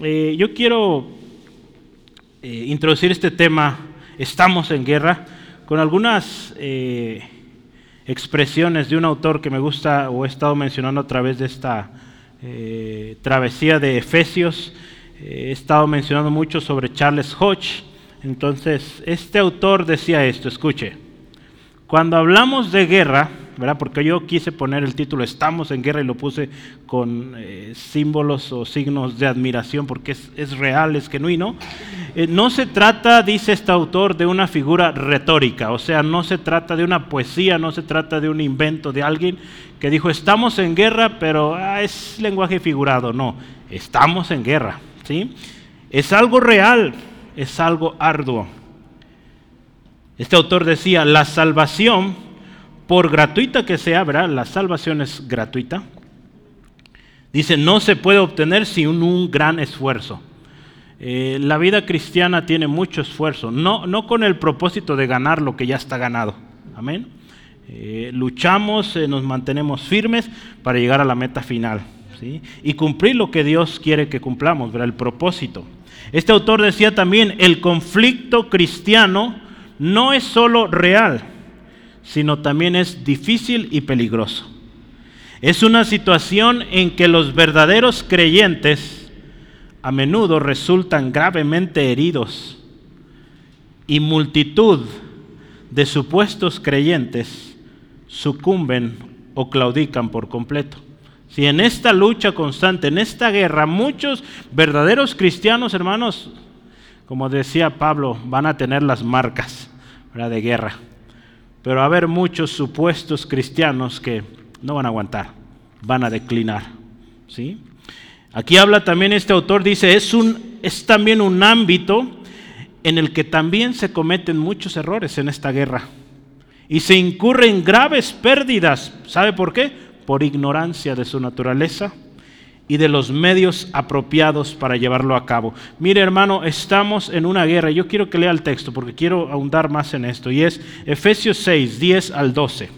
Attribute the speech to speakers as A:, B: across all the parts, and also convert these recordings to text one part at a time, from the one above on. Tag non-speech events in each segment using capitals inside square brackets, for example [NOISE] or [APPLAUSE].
A: eh, yo quiero eh, introducir este tema, estamos en guerra, con algunas eh, expresiones de un autor que me gusta o he estado mencionando a través de esta travesía de Efesios. he estado mencionando mucho sobre Charles Hodge. Entonces, este autor decía esto, escuche, cuando hablamos de guerra, porque yo quise poner el título Estamos en guerra y lo puse con eh, símbolos o signos de admiración porque es, real, es genuino. Eh, no se trata, dice este autor, de una figura retórica, o sea, no se trata de una poesía, no se trata de un invento de alguien que dijo estamos en guerra, pero ah, es lenguaje figurado, no, estamos en guerra, ¿sí? Es algo real, es algo arduo. Este autor decía, la salvación por gratuita que sea, ¿verdad? La salvación es gratuita. Dice, no se puede obtener sin un gran esfuerzo. Eh, la vida cristiana tiene mucho esfuerzo, no, no con el propósito de ganar lo que ya está ganado. Amén. Eh, luchamos, eh, nos mantenemos firmes para llegar a la meta final. ¿sí? Y cumplir lo que Dios quiere que cumplamos, ¿verdad? el propósito. Este autor decía también, el conflicto cristiano no es solo real, sino también es difícil y peligroso. Es una situación en que los verdaderos creyentes a menudo resultan gravemente heridos y multitud de supuestos creyentes sucumben o claudican por completo. Si en esta lucha constante, en esta guerra, muchos verdaderos cristianos, hermanos, como decía Pablo, van a tener las marcas de guerra pero a haber muchos supuestos cristianos que no van a aguantar, van a declinar. ¿sí? Aquí habla también este autor, dice, es, un, es también un ámbito en el que también se cometen muchos errores en esta guerra. Y se incurren graves pérdidas. ¿Sabe por qué? Por ignorancia de su naturaleza y de los medios apropiados para llevarlo a cabo. Mire hermano, estamos en una guerra. Yo quiero que lea el texto porque quiero ahondar más en esto. Y es Efesios 6, 10 al 12.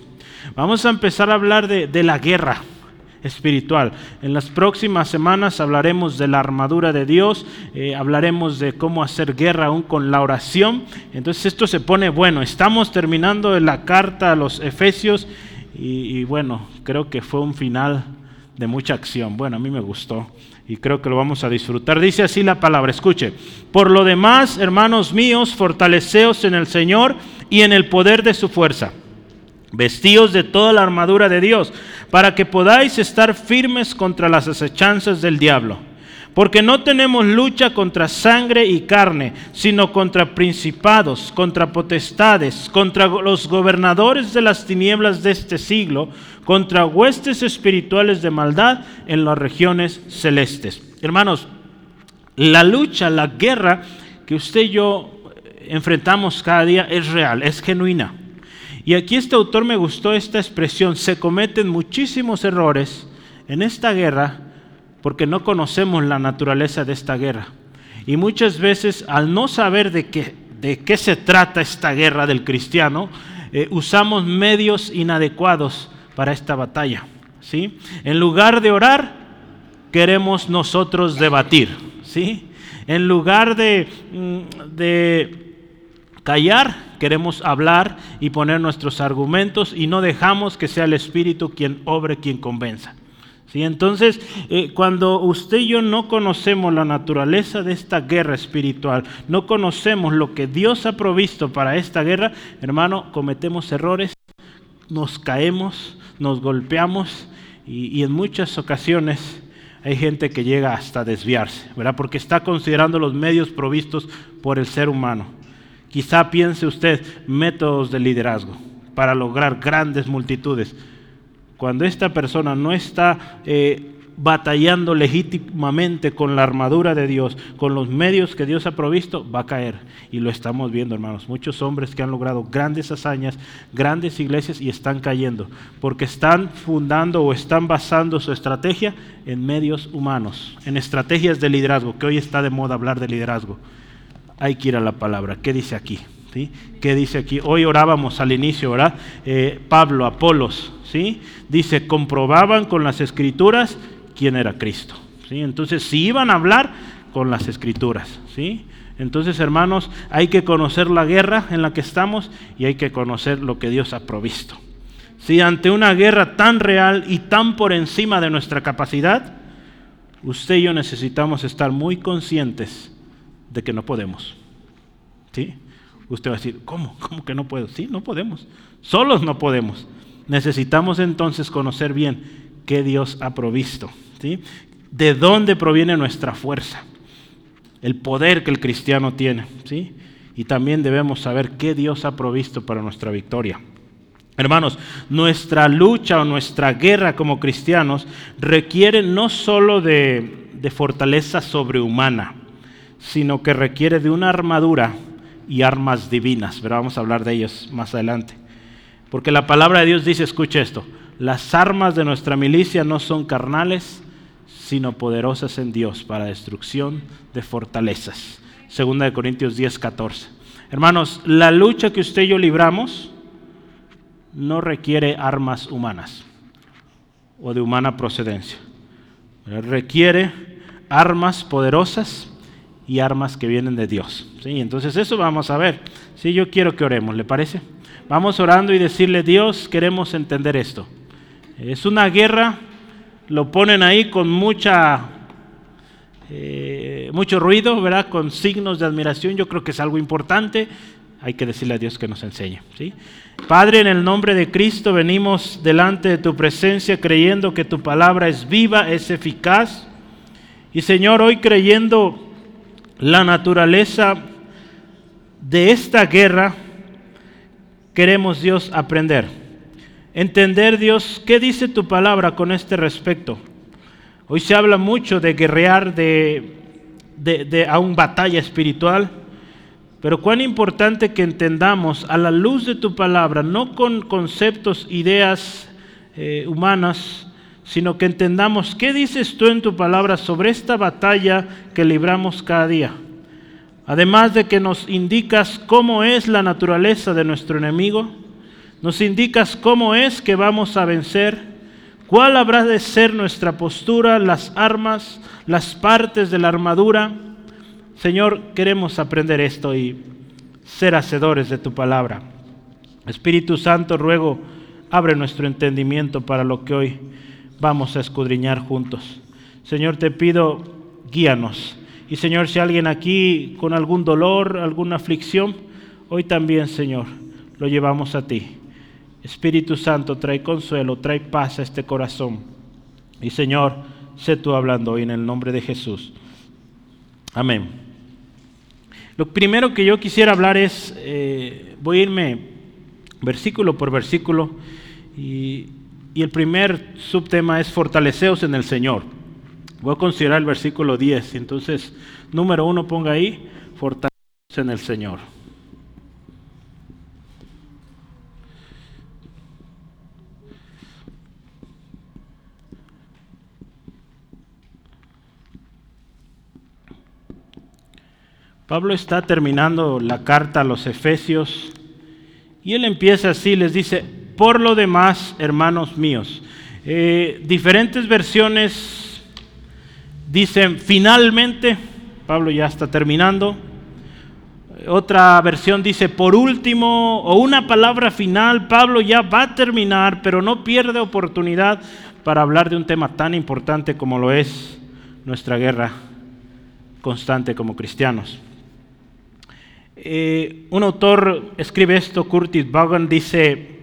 A: Vamos a empezar a hablar de, la guerra espiritual. En las próximas semanas hablaremos de la armadura de Dios, eh, hablaremos de cómo hacer guerra aún con la oración. Entonces esto se pone bueno. Estamos terminando la carta a los Efesios y bueno, creo que fue un final de mucha acción. Bueno, a mí me gustó y creo que lo vamos a disfrutar. Dice así la palabra, escuche. Por lo demás, hermanos míos, fortaleceos en el Señor y en el poder de su fuerza. Vestíos de toda la armadura de Dios, para que podáis estar firmes contra las acechanzas del diablo porque no tenemos lucha contra sangre y carne, sino contra principados, contra potestades, contra los gobernadores de las tinieblas de este siglo, contra huestes espirituales de maldad en las regiones celestes. Hermanos, la lucha, la guerra que usted y yo enfrentamos cada día es real, es genuina. Y aquí este autor me gustó esta expresión, se cometen muchísimos errores en esta guerra porque no conocemos la naturaleza de esta guerra. Y muchas veces al no saber de qué, de qué se trata esta guerra del cristiano, eh, usamos medios inadecuados para esta batalla. ¿sí? En lugar de orar, queremos nosotros debatir. ¿sí? En lugar de, mm, de callar, queremos hablar y poner nuestros argumentos y no dejamos que sea el Espíritu quien obre, quien convenza. Entonces, eh, cuando usted y yo no conocemos la naturaleza de esta guerra espiritual, no conocemos lo que Dios ha provisto para esta guerra, hermano, cometemos errores, nos caemos, nos golpeamos y, y en muchas ocasiones hay gente que llega hasta desviarse, ¿verdad? Porque está considerando los medios provistos por el ser humano. Quizá piense usted métodos de liderazgo para lograr grandes multitudes cuando esta persona no está eh, batallando legítimamente con la armadura de Dios, con los medios que Dios ha provisto, va a caer. Y lo estamos viendo, hermanos. Muchos hombres que han logrado grandes hazañas, grandes iglesias y están cayendo, porque están fundando o están basando su estrategia en medios humanos, en estrategias de liderazgo, que hoy está de moda hablar de liderazgo. Hay que ir a la palabra. ¿Qué dice aquí? ¿Sí? ¿Qué dice aquí? Hoy orábamos al inicio, ¿verdad? Eh, Pablo, Apolos, Dice, comprobaban con las escrituras quién era Cristo. ¿sí? Entonces, si iban a hablar, con las escrituras, ¿sí? Entonces, hermanos, hay que conocer la guerra en la que estamos y hay que conocer lo que Dios ha provisto. Si ante una guerra tan real y tan por encima de nuestra capacidad, usted y yo necesitamos estar muy conscientes de que no podemos. ¿Sí? Usted va a decir, ¿cómo? ¿Cómo que no puedo? Sí, no podemos. Solos no podemos. Necesitamos entonces conocer bien qué Dios ha provisto. ¿sí? ¿De dónde proviene nuestra fuerza? El poder que el cristiano tiene. ¿sí? Y también debemos saber qué Dios ha provisto para nuestra victoria. Hermanos, nuestra lucha o nuestra guerra como cristianos requiere no solo de, de fortaleza sobrehumana, sino que requiere de una armadura y armas divinas. Pero vamos a hablar de ellos más adelante. Porque la palabra de Dios dice, escuche esto, las armas de nuestra milicia no son carnales, sino poderosas en Dios para destrucción de fortalezas. Segunda de Corintios 10, 14. Hermanos, la lucha que usted y yo libramos no requiere armas humanas o de humana procedencia. Requiere armas poderosas y armas que vienen de Dios. ¿sí? Entonces eso vamos a ver. Sí, yo quiero que oremos, ¿le parece? Vamos orando y decirle, Dios, queremos entender esto. Es una guerra, lo ponen ahí con mucha, eh, mucho ruido, ¿verdad? Con signos de admiración. Yo creo que es algo importante. Hay que decirle a Dios que nos enseñe. ¿sí? Padre, en el nombre de Cristo venimos delante de tu presencia creyendo que tu palabra es viva, es eficaz. Y Señor, hoy creyendo la naturaleza de esta guerra, queremos Dios aprender. Entender Dios, ¿qué dice tu palabra con este respecto? Hoy se habla mucho de guerrear de, de, una batalla espiritual, pero cuán importante que entendamos a la luz de tu palabra, no con conceptos, ideas eh, humanas, sino que entendamos qué dices tú en tu palabra sobre esta batalla que libramos cada día. Además de que nos indicas cómo es la naturaleza de nuestro enemigo, nos indicas cómo es que vamos a vencer, cuál habrá de ser nuestra postura, las armas, las partes de la armadura. Señor, queremos aprender esto y ser hacedores de tu palabra. Espíritu Santo, ruego, abre nuestro entendimiento para lo que hoy vamos a escudriñar juntos. Señor, te pido, guíanos. Y Señor, si alguien aquí con algún dolor, alguna aflicción, hoy también, Señor, lo llevamos a ti. Espíritu Santo, trae consuelo, trae paz a este corazón. Y Señor, sé tú hablando hoy en el nombre de Jesús. Amén. Lo primero que yo quisiera hablar es, eh, voy a irme versículo por versículo y y el primer subtema es fortaleceos en el Señor. Voy a considerar el versículo 10. Entonces, número uno, ponga ahí, fortaleceos en el Señor. Pablo está terminando la carta a los Efesios y él empieza así, les dice, por lo demás, hermanos míos, eh, diferentes versiones dicen finalmente, Pablo ya está terminando, otra versión dice por último, o una palabra final, Pablo ya va a terminar, pero no pierde oportunidad para hablar de un tema tan importante como lo es nuestra guerra constante como cristianos. Eh, un autor escribe esto, Curtis Vaughan, dice,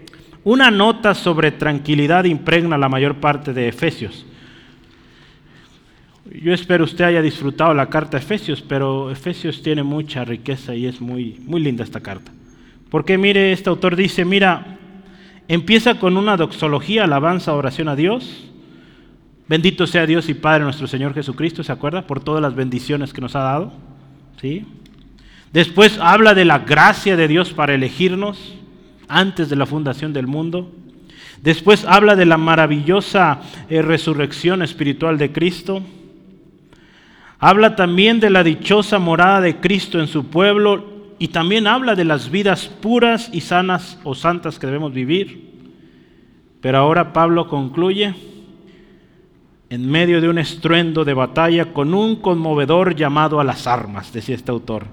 A: una nota sobre tranquilidad impregna la mayor parte de Efesios. Yo espero usted haya disfrutado la carta de Efesios, pero Efesios tiene mucha riqueza y es muy, muy linda esta carta. Porque mire, este autor dice, mira, empieza con una doxología, alabanza, oración a Dios. Bendito sea Dios y Padre nuestro Señor Jesucristo, ¿se acuerda? Por todas las bendiciones que nos ha dado. ¿Sí? Después habla de la gracia de Dios para elegirnos antes de la fundación del mundo. Después habla de la maravillosa eh, resurrección espiritual de Cristo. Habla también de la dichosa morada de Cristo en su pueblo y también habla de las vidas puras y sanas o santas que debemos vivir. Pero ahora Pablo concluye en medio de un estruendo de batalla con un conmovedor llamado a las armas, decía este autor.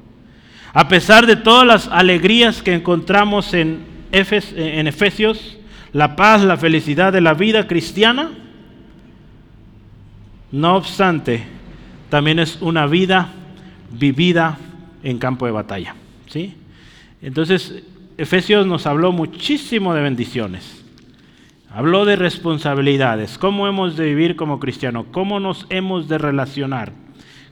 A: A pesar de todas las alegrías que encontramos en, en Efesios, la paz, la felicidad de la vida cristiana, no obstante, también es una vida vivida en campo de batalla. ¿sí? Entonces, Efesios nos habló muchísimo de bendiciones. Habló de responsabilidades, cómo hemos de vivir como cristianos, cómo nos hemos de relacionar,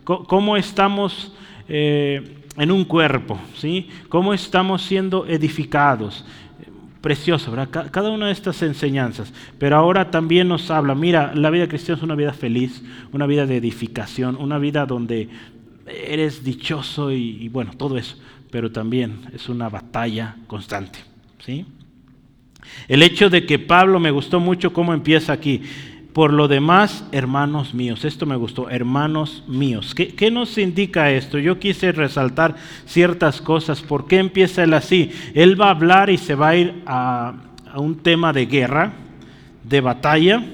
A: cómo estamos eh, en un cuerpo, ¿sí? cómo estamos siendo edificados. Precioso, ¿verdad? Cada una de estas enseñanzas. Pero ahora también nos habla, mira, la vida cristiana es una vida feliz, una vida de edificación, una vida donde eres dichoso y, y bueno, todo eso. Pero también es una batalla constante, ¿sí? El hecho de que Pablo me gustó mucho cómo empieza aquí. Por lo demás, hermanos míos, esto me gustó, hermanos míos. ¿Qué, nos indica esto? Yo quise resaltar ciertas cosas. ¿Por qué empieza él así? Él va a hablar y se va a ir a, a un tema de guerra, de batalla,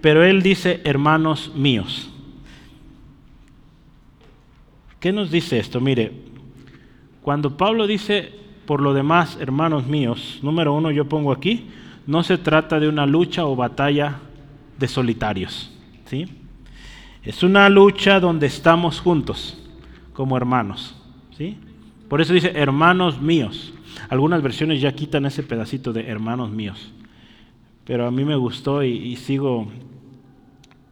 A: pero él dice, hermanos míos. ¿Qué nos dice esto? Mire, cuando Pablo dice por lo demás, hermanos míos, número uno yo pongo aquí, no se trata de una lucha o batalla de solitarios. ¿sí? Es una lucha donde estamos juntos, como hermanos. ¿sí? Por eso dice hermanos míos. Algunas versiones ya quitan ese pedacito de hermanos míos. Pero a mí me gustó y, sigo,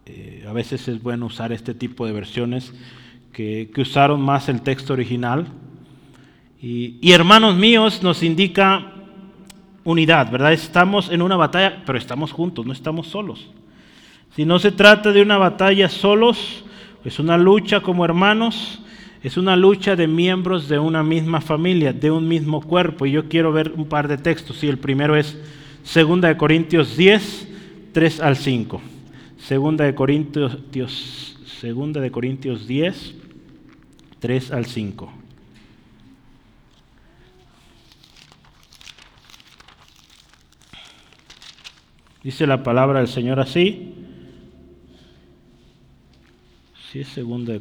A: eh, a veces es bueno usar este tipo de versiones que, que usaron más el texto original y, hermanos míos nos indica unidad, ¿verdad? Estamos en una batalla, pero estamos juntos, no estamos solos. Si no se trata de una batalla solos, es una lucha como hermanos, es una lucha de miembros de una misma familia, de un mismo cuerpo. Y yo quiero ver un par de textos. Y el primero es 2 de Corintios 10, 3 al 5. 2 de Corintios, 2 de Corintios 10, 3 al 5. Dice la palabra del Señor así. Sí, es segunda de,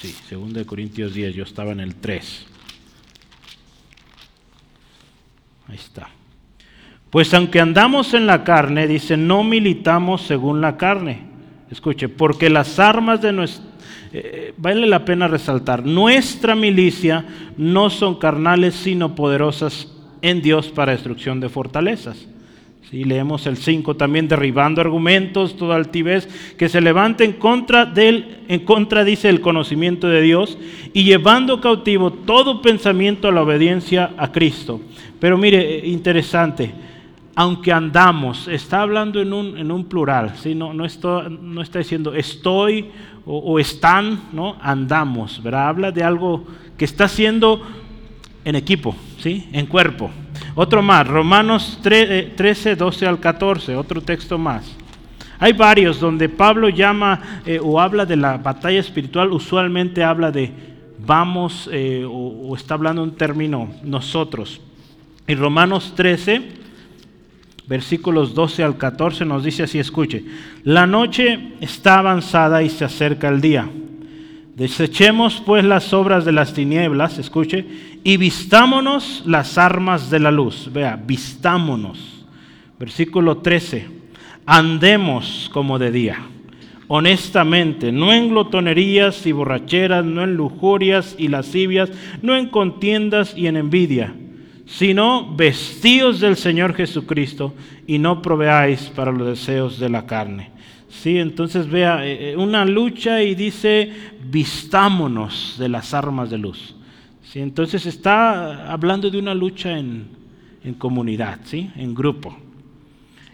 A: sí, segunda de Corintios 10, yo estaba en el 3. Ahí está. Pues aunque andamos en la carne, dice, no militamos según la carne. Escuche, porque las armas de nuestra... Eh, vale la pena resaltar, nuestra milicia no son carnales, sino poderosas en Dios para destrucción de fortalezas y leemos el 5 también, derribando argumentos, toda altivez que se levante en contra del, en contra, dice, el conocimiento de Dios, y llevando cautivo todo pensamiento a la obediencia a Cristo. Pero mire, interesante, aunque andamos, está hablando en un, en un plural, ¿sí? no, no, no está diciendo estoy o, están, ¿no? andamos, ¿verdad? Habla de algo que está haciendo en equipo, ¿sí? en cuerpo. Otro más, Romanos 13, 12 eh, al 14, otro texto más. Hay varios donde Pablo llama eh, o habla de la batalla espiritual, usualmente habla de vamos eh, o, o, está hablando un término nosotros. En Romanos 13, versículos 12 al 14 nos dice así, escuche, la noche está avanzada y se acerca el día. Desechemos pues las obras de las tinieblas, escuche, y vistámonos las armas de la luz. Vea, vistámonos. Versículo 13. Andemos como de día, honestamente, no en glotonerías y borracheras, no en lujurias y lascivias, no en contiendas y en envidia, sino vestidos del Señor Jesucristo y no proveáis para los deseos de la carne. Sí, entonces vea, eh, eh, una lucha y dice, vistámonos de las armas de luz. Sí, entonces está hablando de una lucha en, en comunidad, ¿sí? en grupo.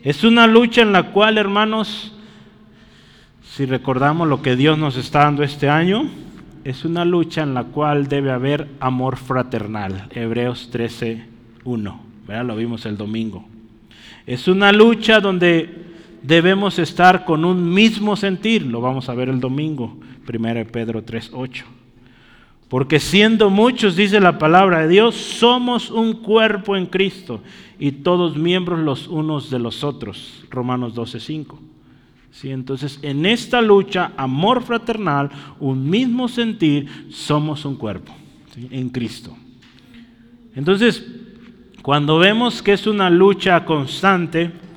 A: Es una lucha en la cual, hermanos, si recordamos lo que Dios nos está dando este año, es una lucha en la cual debe haber amor fraternal. Hebreos 13, 1. Lo vimos el domingo. Es una lucha donde debemos estar con un mismo sentir, lo vamos a ver el domingo, 1 Pedro 3:8. Porque siendo muchos, dice la palabra de Dios, somos un cuerpo en Cristo y todos miembros los unos de los otros, Romanos 12:5. ¿Sí? Entonces, en esta lucha, amor fraternal, un mismo sentir, somos un cuerpo en Cristo. Entonces, cuando vemos que es una lucha constante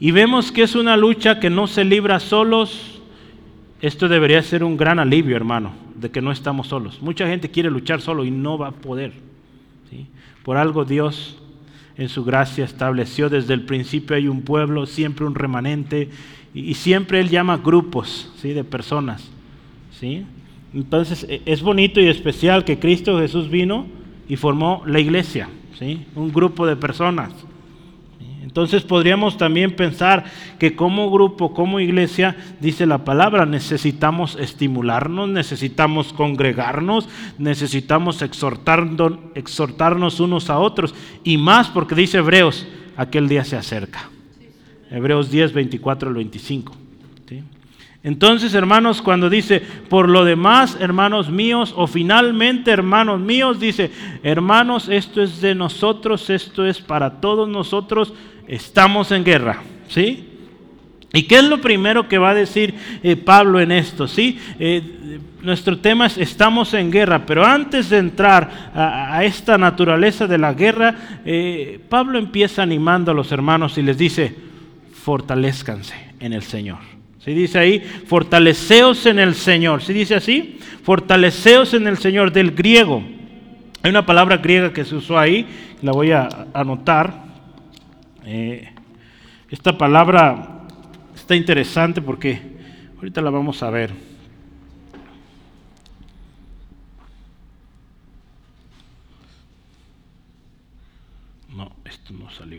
A: y vemos que es una lucha que no se libra solos, esto debería ser un gran alivio, hermano, de que no estamos solos. Mucha gente quiere luchar solo y no va a poder. Por algo Dios en su gracia estableció desde el principio hay un pueblo, siempre un remanente, y, siempre Él llama grupos ¿sí? de personas. ¿sí? Entonces e, es bonito y especial que Cristo Jesús vino y formó la iglesia, ¿sí? un grupo de personas. Entonces podríamos también pensar que como grupo, como iglesia, dice la palabra, necesitamos estimularnos, necesitamos congregarnos, necesitamos exhortarnos, unos a otros, y más porque dice Hebreos, aquel día se acerca. Hebreos 10, 24 al 25. Entonces, hermanos, cuando dice, por lo demás, hermanos míos, o finalmente, hermanos míos, dice, hermanos, esto es de nosotros, esto es para todos nosotros, estamos en guerra, ¿sí? ¿Y qué es lo primero que va a decir eh, Pablo en esto? ¿sí? Eh, nuestro tema es estamos en guerra, pero antes de entrar a, esta naturaleza de la guerra, eh, Pablo empieza animando a los hermanos y les dice, fortalezcanse en el Señor. Si dice ahí, fortaleceos en el Señor. Si dice así, fortaleceos en el Señor del griego. Hay una palabra griega que se usó ahí, la voy a anotar. Eh, esta palabra está interesante porque ahorita la vamos a ver. No, esto no salió.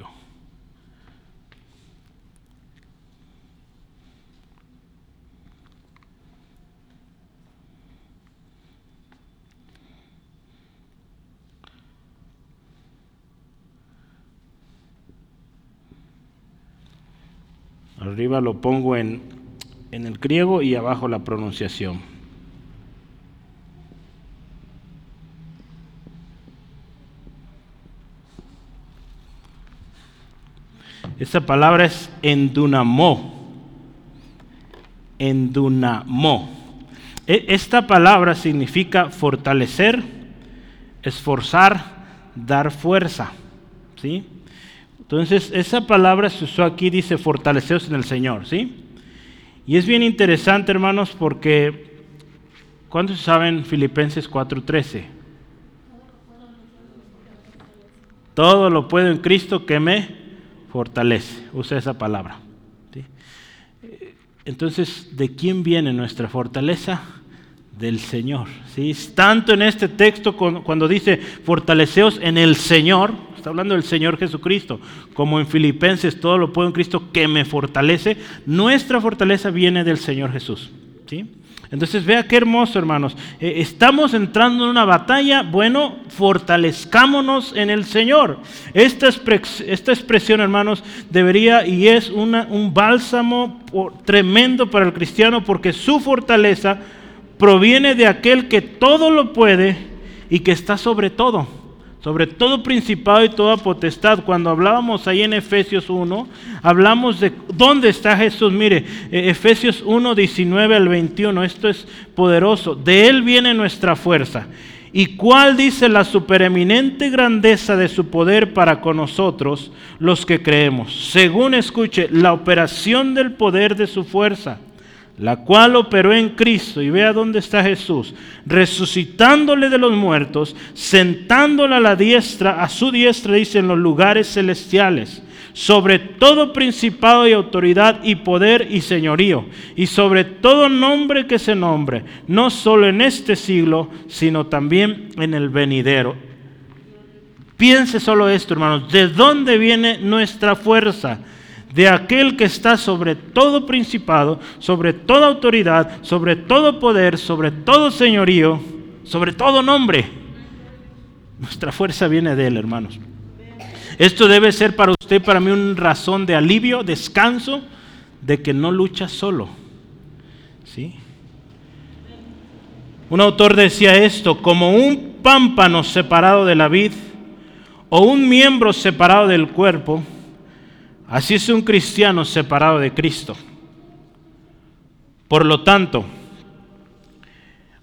A: Arriba lo pongo en, en el griego y abajo la pronunciación. Esa palabra es endunamó. Endunamó. E, esta palabra significa fortalecer, esforzar, dar fuerza. ¿Sí? Entonces, esa palabra se usó aquí, dice fortaleceos en el Señor, ¿sí? Y es bien interesante, hermanos, porque ¿cuántos saben Filipenses 4:13? Todo lo puedo en Cristo que me fortalece. Usa esa palabra. Entonces, ¿de quién viene nuestra fortaleza? Del Señor. ¿sí? Tanto en este texto cuando dice fortaleceos en el Señor, está hablando del Señor Jesucristo, como en Filipenses, todo lo puedo en Cristo que me fortalece, nuestra fortaleza viene del Señor Jesús. ¿sí? Entonces vea qué hermoso, hermanos. Eh, estamos entrando en una batalla, bueno, fortalezcámonos en el Señor. Esta, esta expresión, hermanos, debería y es una, un bálsamo tremendo para el cristiano porque su fortaleza proviene de aquel que todo lo puede y que está sobre todo sobre todo principado y toda potestad. Cuando hablábamos ahí en Efesios 1, hablamos de dónde está Jesús. Mire, e, Efesios 1, 19 al 21, esto es poderoso. De Él viene nuestra fuerza. ¿Y cuál dice la supereminente grandeza de su poder para con nosotros, los que creemos? Según escuche, la operación del poder de su fuerza la cual operó en Cristo, y vea dónde está Jesús, resucitándole de los muertos, sentándole a la diestra, a su diestra, dice, en los lugares celestiales, sobre todo principado y autoridad y poder y señorío, y sobre todo nombre que se nombre, no solo en este siglo, sino también en el venidero. Piense solo esto, hermanos, ¿de dónde viene nuestra fuerza? De aquel que está sobre todo principado, sobre toda autoridad, sobre todo poder, sobre todo señorío, sobre todo nombre. Nuestra fuerza viene de Él, hermanos. Esto debe ser para usted, para mí, una razón de alivio, descanso, de que no lucha solo. ¿Sí? Un autor decía esto, como un pámpano separado de la vid o un miembro separado del cuerpo, Así es un cristiano separado de Cristo. Por lo tanto,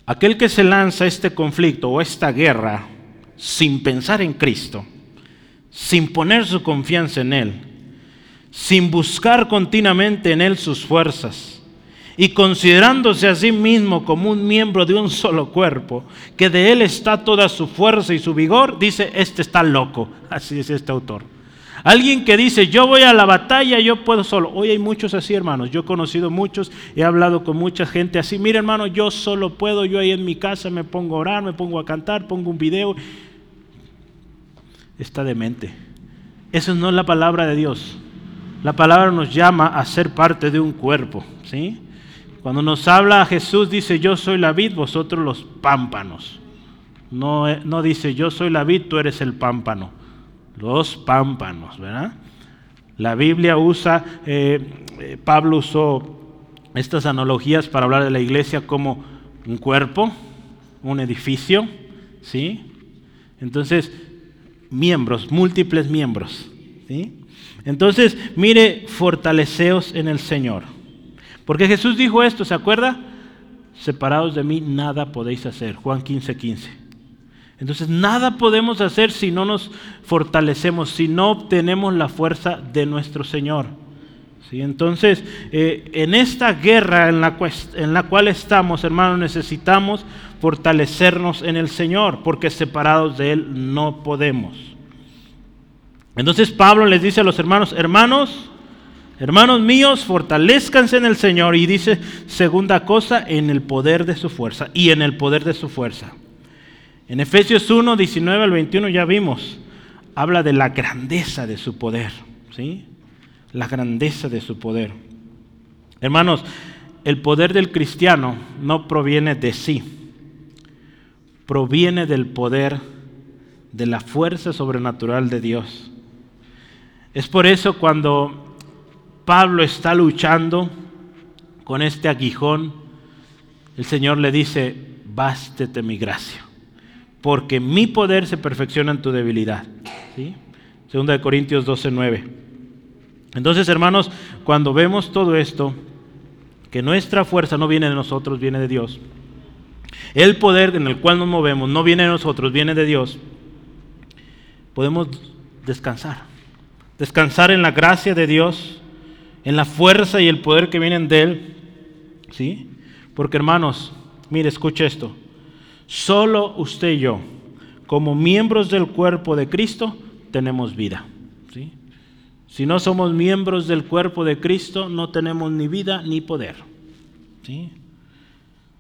A: aquel que se lanza a este conflicto o esta guerra sin pensar en Cristo, sin poner su confianza en Él, sin buscar continuamente en Él sus fuerzas, y considerándose a sí mismo como un miembro de un solo cuerpo, que de él está toda su fuerza y su vigor, dice, este está loco. [LAUGHS] Así es este autor. Alguien que dice, yo voy a la batalla, yo puedo solo. Hoy hay muchos así, hermanos. Yo he conocido muchos, he hablado con mucha gente así. Mira, hermano, yo solo puedo, yo ahí en mi casa me pongo a orar, me pongo a cantar, pongo un video. Está demente. Eso no es la palabra de Dios. La palabra nos llama a ser parte de un cuerpo, ¿sí? Cuando nos habla Jesús dice, yo soy la vid, vosotros los pámpanos. No, eh, no dice, yo soy la vid, tú eres el pámpano. Los pámpanos, ¿verdad? La Biblia usa, eh, eh, Pablo usó estas analogías para hablar de la iglesia como un cuerpo, un edificio, ¿sí? Entonces, miembros, múltiples miembros, ¿sí? Entonces, mire, fortaleceos en el Señor. Porque Jesús dijo esto, ¿se acuerda? Separados de mí nada podéis hacer. Juan 15, 15. Entonces nada podemos hacer si no nos fortalecemos, si no obtenemos la fuerza de nuestro Señor. ¿Sí? Entonces, eh, en esta guerra en la, en la cual estamos, hermanos, necesitamos fortalecernos en el Señor, porque separados de Él no podemos. Entonces Pablo les dice a los hermanos, hermanos, Hermanos míos, fortalezcanse en el Señor. Y dice, segunda cosa, en el poder de su fuerza. Y en el poder de su fuerza. En Efesios 1, 19 al 21 ya vimos, habla de la grandeza de su poder. ¿sí? La grandeza de su poder. Hermanos, el poder del cristiano no proviene de sí, proviene del poder de la fuerza sobrenatural de Dios. Es por eso cuando Pablo está luchando con este aguijón, el Señor le dice, bástete mi gracia, porque mi poder se perfecciona en tu debilidad. ¿Sí? Segunda de Corintios 12, 9. Entonces, hermanos, cuando vemos todo esto, que nuestra fuerza no viene de nosotros, viene de Dios. El poder en el cual nos movemos no viene de nosotros, viene de Dios. Podemos descansar. Descansar en la gracia de Dios en la fuerza y el poder que vienen de Él. ¿Sí? Porque hermanos, mire, escuche esto. Solo usted y yo, como miembros del cuerpo de Cristo, tenemos vida. ¿sí? Si no somos miembros del cuerpo de Cristo, no tenemos ni vida ni poder. ¿sí?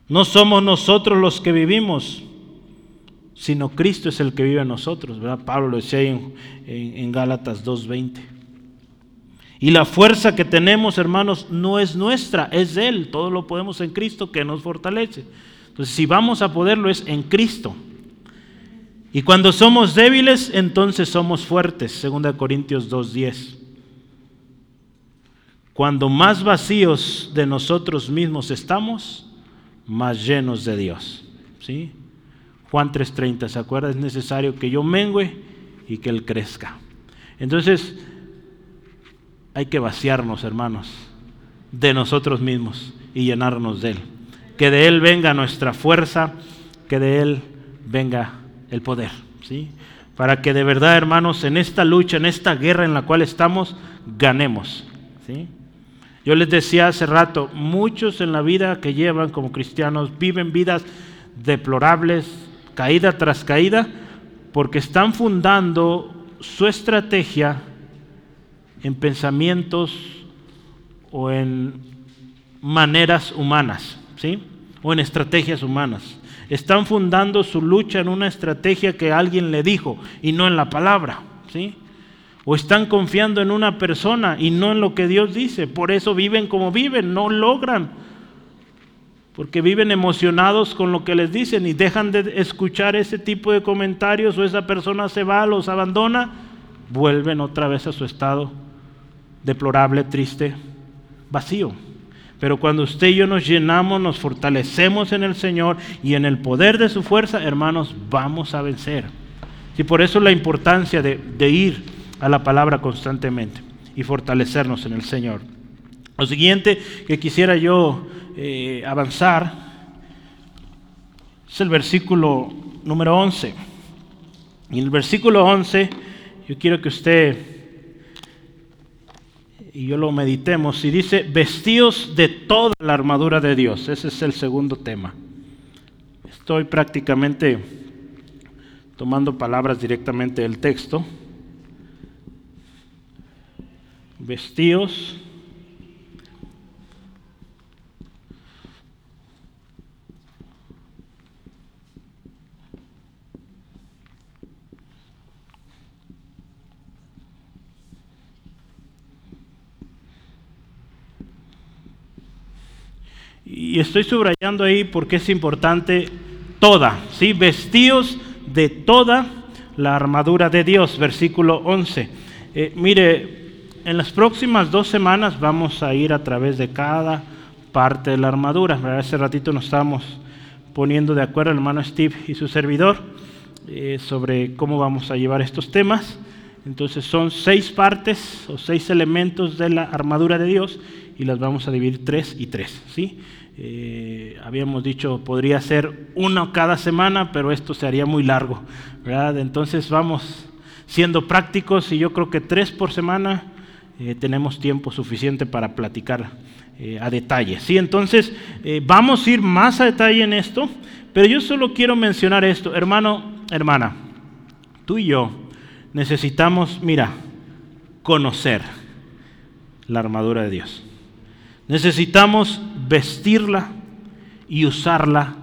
A: No somos nosotros los que vivimos, sino Cristo es el que vive en nosotros. Pablo lo decía en, en, en Gálatas 2.20. Y la fuerza que tenemos, hermanos, no es nuestra, es de Él. Todo lo podemos en Cristo que nos fortalece. Entonces, si vamos a poderlo es en Cristo. Y cuando somos débiles, entonces somos fuertes. 2 Corintios 2.10. Cuando más vacíos de nosotros mismos estamos, más llenos de Dios. ¿Sí? Juan 3.30, ¿se acuerda? Es necesario que yo mengüe y que Él crezca. Entonces, hay que vaciarnos, hermanos, de nosotros mismos y llenarnos de Él. Que de Él venga nuestra fuerza, que de Él venga el poder, ¿sí? Para que de verdad, hermanos, en esta lucha, en esta guerra en la cual estamos, ganemos, ¿sí? Yo les decía hace rato, muchos en la vida que llevan como cristianos viven vidas deplorables, caída tras caída, porque están fundando su estrategia en pensamientos o en maneras humanas, ¿sí? O en estrategias humanas. Están fundando su lucha en una estrategia que alguien le dijo y no en la palabra, ¿sí? O están confiando en una persona y no en lo que Dios dice. Por eso viven como viven, no logran. Porque viven emocionados con lo que les dicen y dejan de escuchar ese tipo de comentarios o esa persona se va, los abandona, vuelven otra vez a su estado deplorable, triste, vacío. Pero cuando usted y yo nos llenamos, nos fortalecemos en el Señor y en el poder de su fuerza, hermanos, vamos a vencer. Y por eso la importancia de, de ir a la palabra constantemente y fortalecernos en el Señor. Lo siguiente que quisiera yo eh, avanzar es el versículo número 11. Y en el versículo 11 yo quiero que usted y yo lo meditemos y dice, vestidos de toda la armadura de Dios. Ese es el segundo tema. Estoy prácticamente tomando palabras directamente del texto. Vestidos Y estoy subrayando ahí porque es importante toda, ¿sí? Vestidos de toda la armadura de Dios, versículo 11. Eh, mire, en las próximas dos semanas vamos a ir a través de cada parte de la armadura. Hace ratito nos estábamos poniendo de acuerdo el hermano Steve y su servidor eh, sobre cómo vamos a llevar estos temas. Entonces son seis partes o seis elementos de la armadura de Dios y las vamos a dividir tres y tres. ¿sí? Eh, habíamos dicho podría ser uno cada semana, pero esto se haría muy largo. ¿verdad? Entonces vamos siendo prácticos y yo creo que tres por semana eh, tenemos tiempo suficiente para platicar eh, a detalle. ¿sí? Entonces vamos a ir más a detalle en esto, pero yo solo quiero mencionar esto, hermano, hermana, tú y yo necesitamos, mira, conocer la armadura de Dios. Necesitamos vestirla y usarla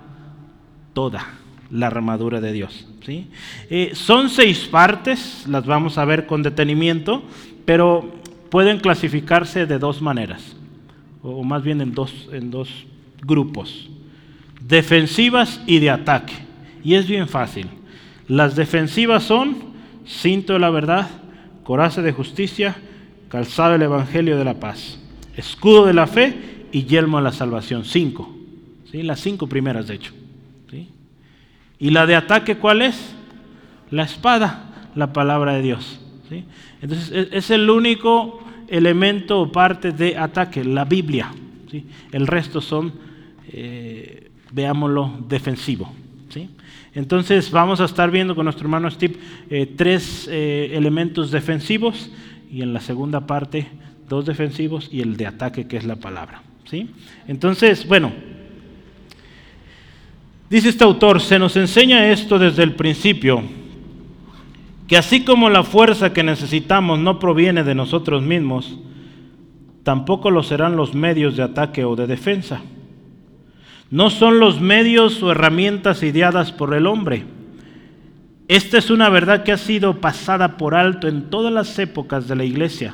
A: toda, la armadura de Dios. ¿sí? Eh, son seis partes, las vamos a ver con detenimiento, pero pueden clasificarse de dos maneras, o más bien en dos, en dos grupos, defensivas y de ataque. Y es bien fácil. Las defensivas son cinto de la verdad, coraza de justicia, calzado del evangelio de la paz, escudo de la fe y yelmo de la salvación. Cinco. ¿sí? Las cinco primeras, de hecho. ¿sí? ¿Y la de ataque cuál es? La espada, la palabra de Dios. ¿sí? Entonces es, el único elemento o parte de ataque, la Biblia. ¿sí? El resto son, eh, veámoslo, defensivo. ¿sí? Entonces vamos a estar viendo con nuestro hermano Steve eh, tres eh, elementos defensivos y en la segunda parte dos defensivos y el de ataque que es la palabra. ¿sí? Entonces, bueno, dice este autor, se nos enseña esto desde el principio, que así como la fuerza que necesitamos no proviene de nosotros mismos, tampoco lo serán los medios de ataque o de defensa. No son los medios o herramientas ideadas por el hombre. Esta es una verdad que ha sido pasada por alto en todas las épocas de la iglesia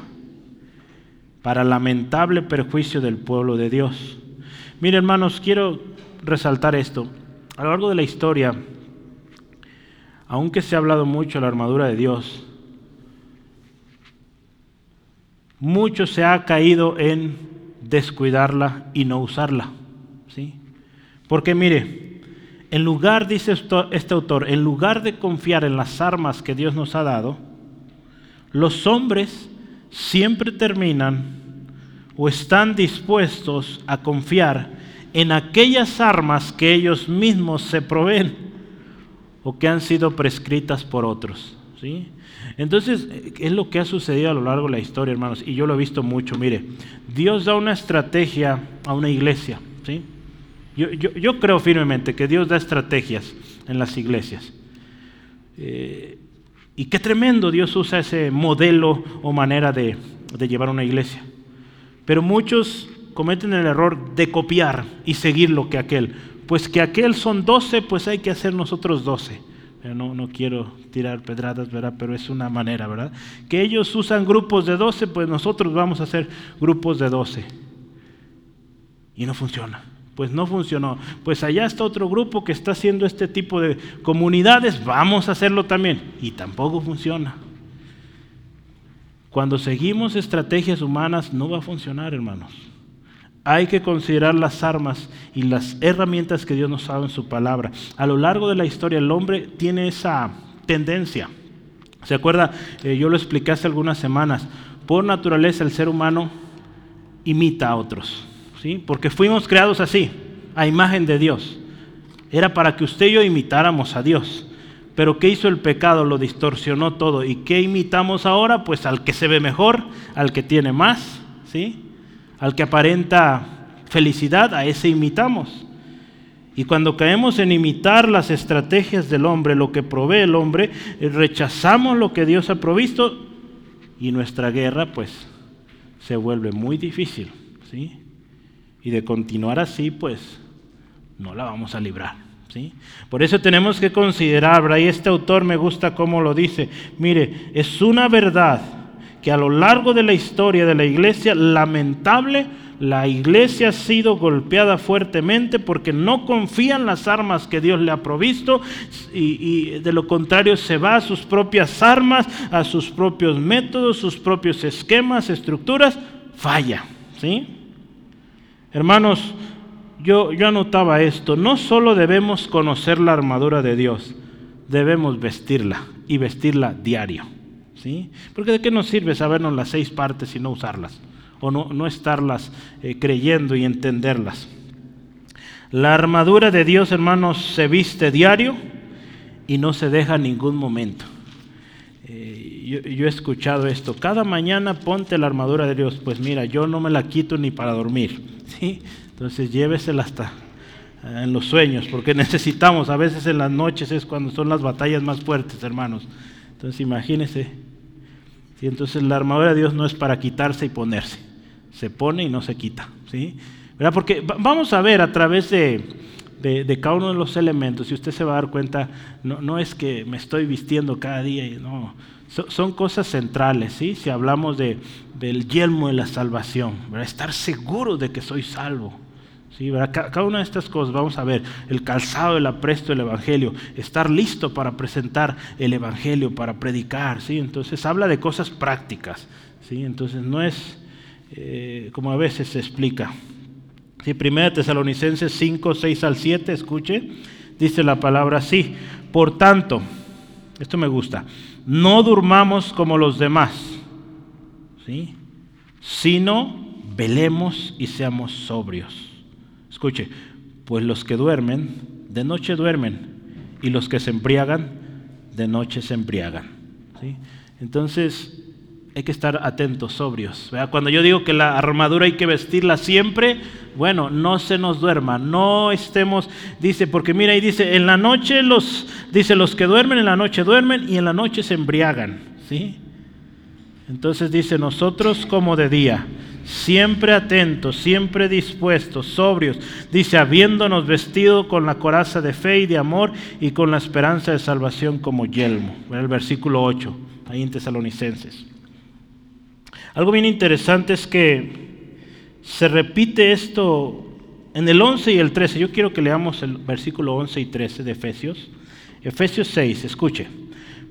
A: para lamentable perjuicio del pueblo de Dios. Mire hermanos, quiero resaltar esto. A lo largo de la historia, aunque se ha hablado mucho de la armadura de Dios, mucho se ha caído en descuidarla y no usarla. ¿sí? Porque mire, en lugar, dice este autor, en lugar de confiar en las armas que Dios nos ha dado, los hombres siempre terminan o están dispuestos a confiar en aquellas armas que ellos mismos se proveen o que han sido prescritas por otros. ¿sí? Entonces, es lo que ha sucedido a lo largo de la historia, hermanos, y yo lo he visto mucho. Mire, Dios da una estrategia a una iglesia. ¿sí? Yo, creo firmemente que Dios da estrategias en las iglesias. Eh, y qué tremendo Dios usa ese modelo o manera de, de llevar una iglesia. Pero muchos cometen el error de copiar y seguir lo que aquel. Pues que aquel son doce, pues hay que hacer nosotros doce. No, no quiero tirar pedradas, ¿verdad? Pero es una manera, ¿verdad? Que ellos usan grupos de doce, pues nosotros vamos a hacer grupos de doce. Y no funciona pues no funcionó. Pues allá está otro grupo que está haciendo este tipo de comunidades, vamos a hacerlo también. Y tampoco funciona. Cuando seguimos estrategias humanas no va a funcionar, hermanos. Hay que considerar las armas y las herramientas que Dios nos ha dado en su palabra. A lo largo de la historia el hombre tiene esa tendencia. ¿Se acuerda? Eh, yo lo expliqué hace algunas semanas. Por naturaleza el ser humano imita a otros, Porque fuimos creados así, a imagen de Dios. Era para que usted y yo imitáramos a Dios. Pero ¿qué hizo el pecado? Lo distorsionó todo. ¿Y qué imitamos ahora? Pues al que se ve mejor, al que tiene más, ¿sí? Al que aparenta felicidad, a ese imitamos. Y cuando caemos en imitar las estrategias del hombre, lo que provee el hombre, eh, rechazamos lo que Dios ha provisto y nuestra guerra pues se vuelve muy difícil, ¿sí? Y de continuar así pues no la vamos a librar, ¿sí? Por eso tenemos que considerar, y este autor me gusta cómo lo dice, mire, es una verdad que a lo largo de la historia de la iglesia, lamentable, la iglesia ha sido golpeada fuertemente porque no confía en las armas que Dios le ha provisto y, de lo contrario se va a sus propias armas, a sus propios métodos, sus propios esquemas, estructuras, falla. ¿sí? Hermanos, yo, yo anotaba esto, no solo debemos conocer la armadura de Dios, debemos vestirla y vestirla diario. ¿sí? Porque de qué nos sirve sabernos las seis partes y no usarlas o no, estarlas eh, creyendo y entenderlas. La armadura de Dios, hermanos, se viste diario y no se deja en ningún momento. Yo, he escuchado esto, cada mañana ponte la armadura de Dios, pues mira, yo no me la quito ni para dormir, [LAUGHS] ¿sí? Entonces llévesela hasta eh, en los sueños, porque [LAUGHS] necesitamos, a veces en las noches es cuando son las batallas más fuertes, hermanos. Entonces imagínense, entonces la armadura de Dios no es para quitarse y ponerse se pone y no se quita. ¿sí? ¿Verdad? Porque vamos a ver a través de, de, cada uno de los elementos, y usted se va a dar cuenta, no, no es que me estoy vistiendo cada día, no, son, cosas centrales, ¿sí? si hablamos de, del yelmo de la salvación, estar seguro de que soy salvo. ¿Sí, Cada una de estas cosas, vamos a ver, el calzado, el apresto del Evangelio, estar listo para presentar el Evangelio, para predicar, ¿sí? entonces habla de cosas prácticas, ¿sí? entonces no es, eh, como a veces se explica. Si Primera Tesalonicenses 5, 6 al 7, escuche, dice la palabra así. Por tanto, esto me gusta, no durmamos como los demás, ¿sí? sino velemos y seamos sobrios. Escuche, pues los que duermen, de noche duermen, y los que se embriagan, de noche se embriagan. ¿sí? Entonces, hay que estar atentos, sobrios. Cuando yo digo que la armadura hay que vestirla siempre, bueno, no se nos duerma, no estemos, dice, porque mira ahí dice, en la noche los, dice, los que duermen en la noche duermen y en la noche se embriagan, ¿sí? Entonces dice, nosotros como de día, siempre atentos, siempre dispuestos, sobrios, dice, habiéndonos vestido con la coraza de fe y de amor y con la esperanza de salvación como yelmo. El versículo 8, ahí en Tesalonicenses. Algo bien interesante es que se repite esto en el 11 y el 13. Yo quiero que leamos el versículo 11 y 13 de Efesios. Efesios 6, escuche.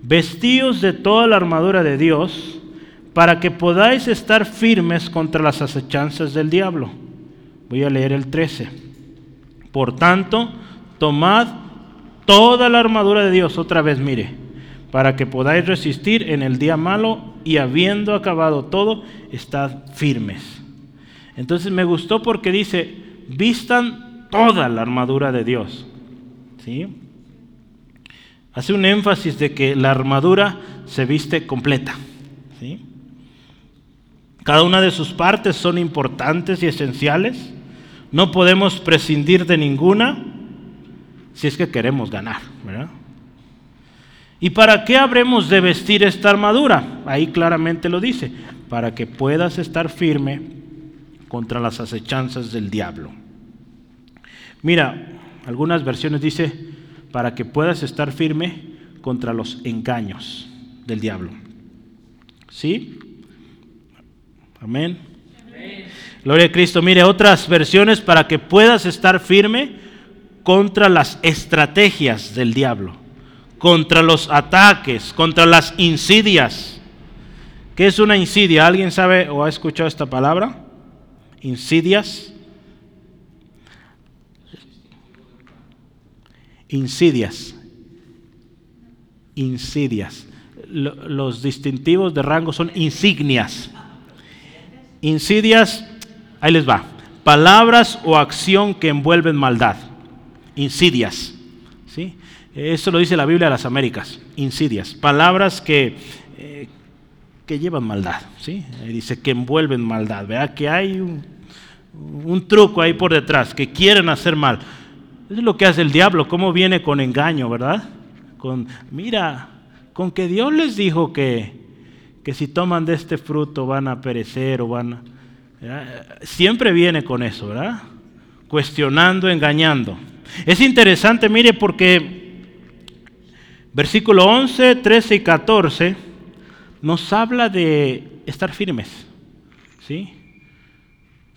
A: Vestíos de toda la armadura de Dios para que podáis estar firmes contra las acechanzas del diablo. Voy a leer el 13. Por tanto, tomad toda la armadura de Dios. Otra vez, mire para que podáis resistir en el día malo y habiendo acabado todo, estad firmes. Entonces me gustó porque dice, vistan toda la armadura de Dios. ¿Sí? Hace un énfasis de que la armadura se viste completa. ¿Sí? Cada una de sus partes son importantes y esenciales. No podemos prescindir de ninguna si es que queremos ganar, ¿verdad? ¿Y para qué habremos de vestir esta armadura? Ahí claramente lo dice, para que puedas estar firme contra las acechanzas del diablo. Mira, algunas versiones dice, para que puedas estar firme contra los engaños del diablo. ¿Sí? Amén. Gloria a Cristo. Mire, otras versiones para que puedas estar firme contra las estrategias del diablo contra los ataques, contra las insidias. ¿Qué es una insidia? ¿Alguien sabe o ha escuchado esta palabra? Insidias. Insidias. Insidias. Los distintivos de rango son insignias. Insidias Ahí les va. Palabras o acción que envuelven maldad. Insidias. Eso lo dice la Biblia de las Américas. Insidias. Palabras que, eh, que llevan maldad. ¿sí? dice que envuelven maldad. ¿Verdad? Que hay un, un truco ahí por detrás, que quieren hacer mal. Eso es lo que hace el diablo, cómo viene con engaño, ¿verdad? Con, mira, con que Dios les dijo que, que si toman de este fruto van a perecer o van a... Siempre viene con eso, ¿verdad? Cuestionando, engañando. Es interesante, mire, porque versículo 11, 13 y 14 nos habla de estar firmes, ¿sí?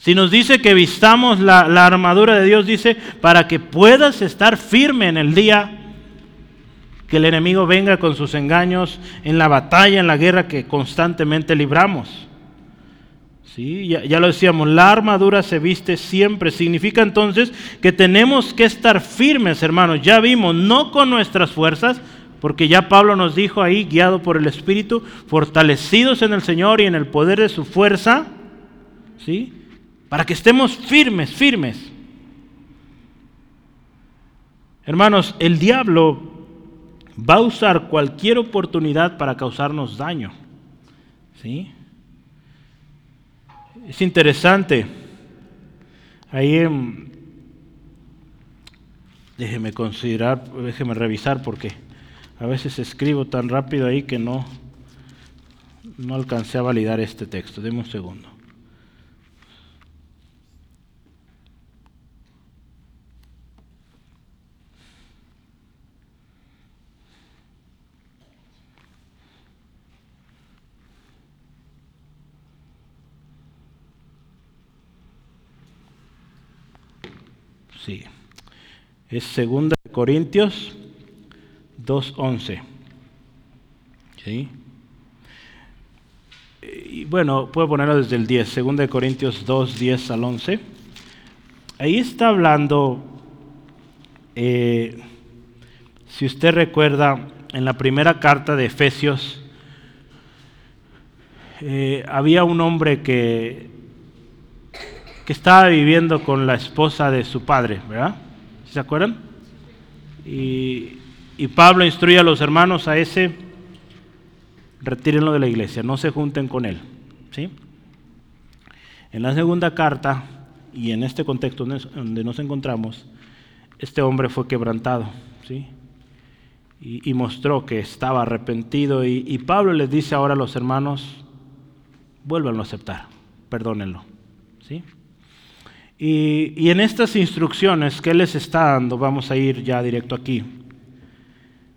A: Si nos dice que vistamos la, armadura de Dios, dice, para que puedas estar firme en el día que el enemigo venga con sus engaños en la batalla, en la guerra que constantemente libramos. ¿Sí? Ya, ya, lo decíamos, la armadura se viste siempre. Significa entonces que tenemos que estar firmes, hermanos. Ya vimos, no con nuestras fuerzas, porque ya Pablo nos dijo ahí, guiado por el Espíritu, fortalecidos en el Señor y en el poder de su fuerza. ¿Sí? para que estemos firmes, firmes. Hermanos, el diablo va a usar cualquier oportunidad para causarnos daño. ¿Sí? Es interesante. Ahí déjeme considerar, déjeme revisar porque a veces escribo tan rápido ahí que no no alcancé a validar este texto. Deme un segundo. Sí. Es segunda de Corintios 2.11. ¿Sí? Y bueno, puedo ponerlo desde el 10, segunda de Corintios 2, 10 al 11. Ahí está hablando, eh, si usted recuerda, en la primera carta de Efesios, eh, había un hombre que que estaba viviendo con la esposa de su padre, ¿verdad? ¿Se acuerdan? Y, Pablo instruye a los hermanos a ese, retírenlo de la iglesia, no se junten con él. ¿sí? En la segunda carta, y en este contexto donde nos encontramos, este hombre fue quebrantado, ¿sí? Y, mostró que estaba arrepentido. Y, y, Pablo les dice ahora a los hermanos, vuélvanlo a aceptar, perdónenlo, ¿sí? Y, en estas instrucciones que Él les está dando, vamos a ir ya directo aquí.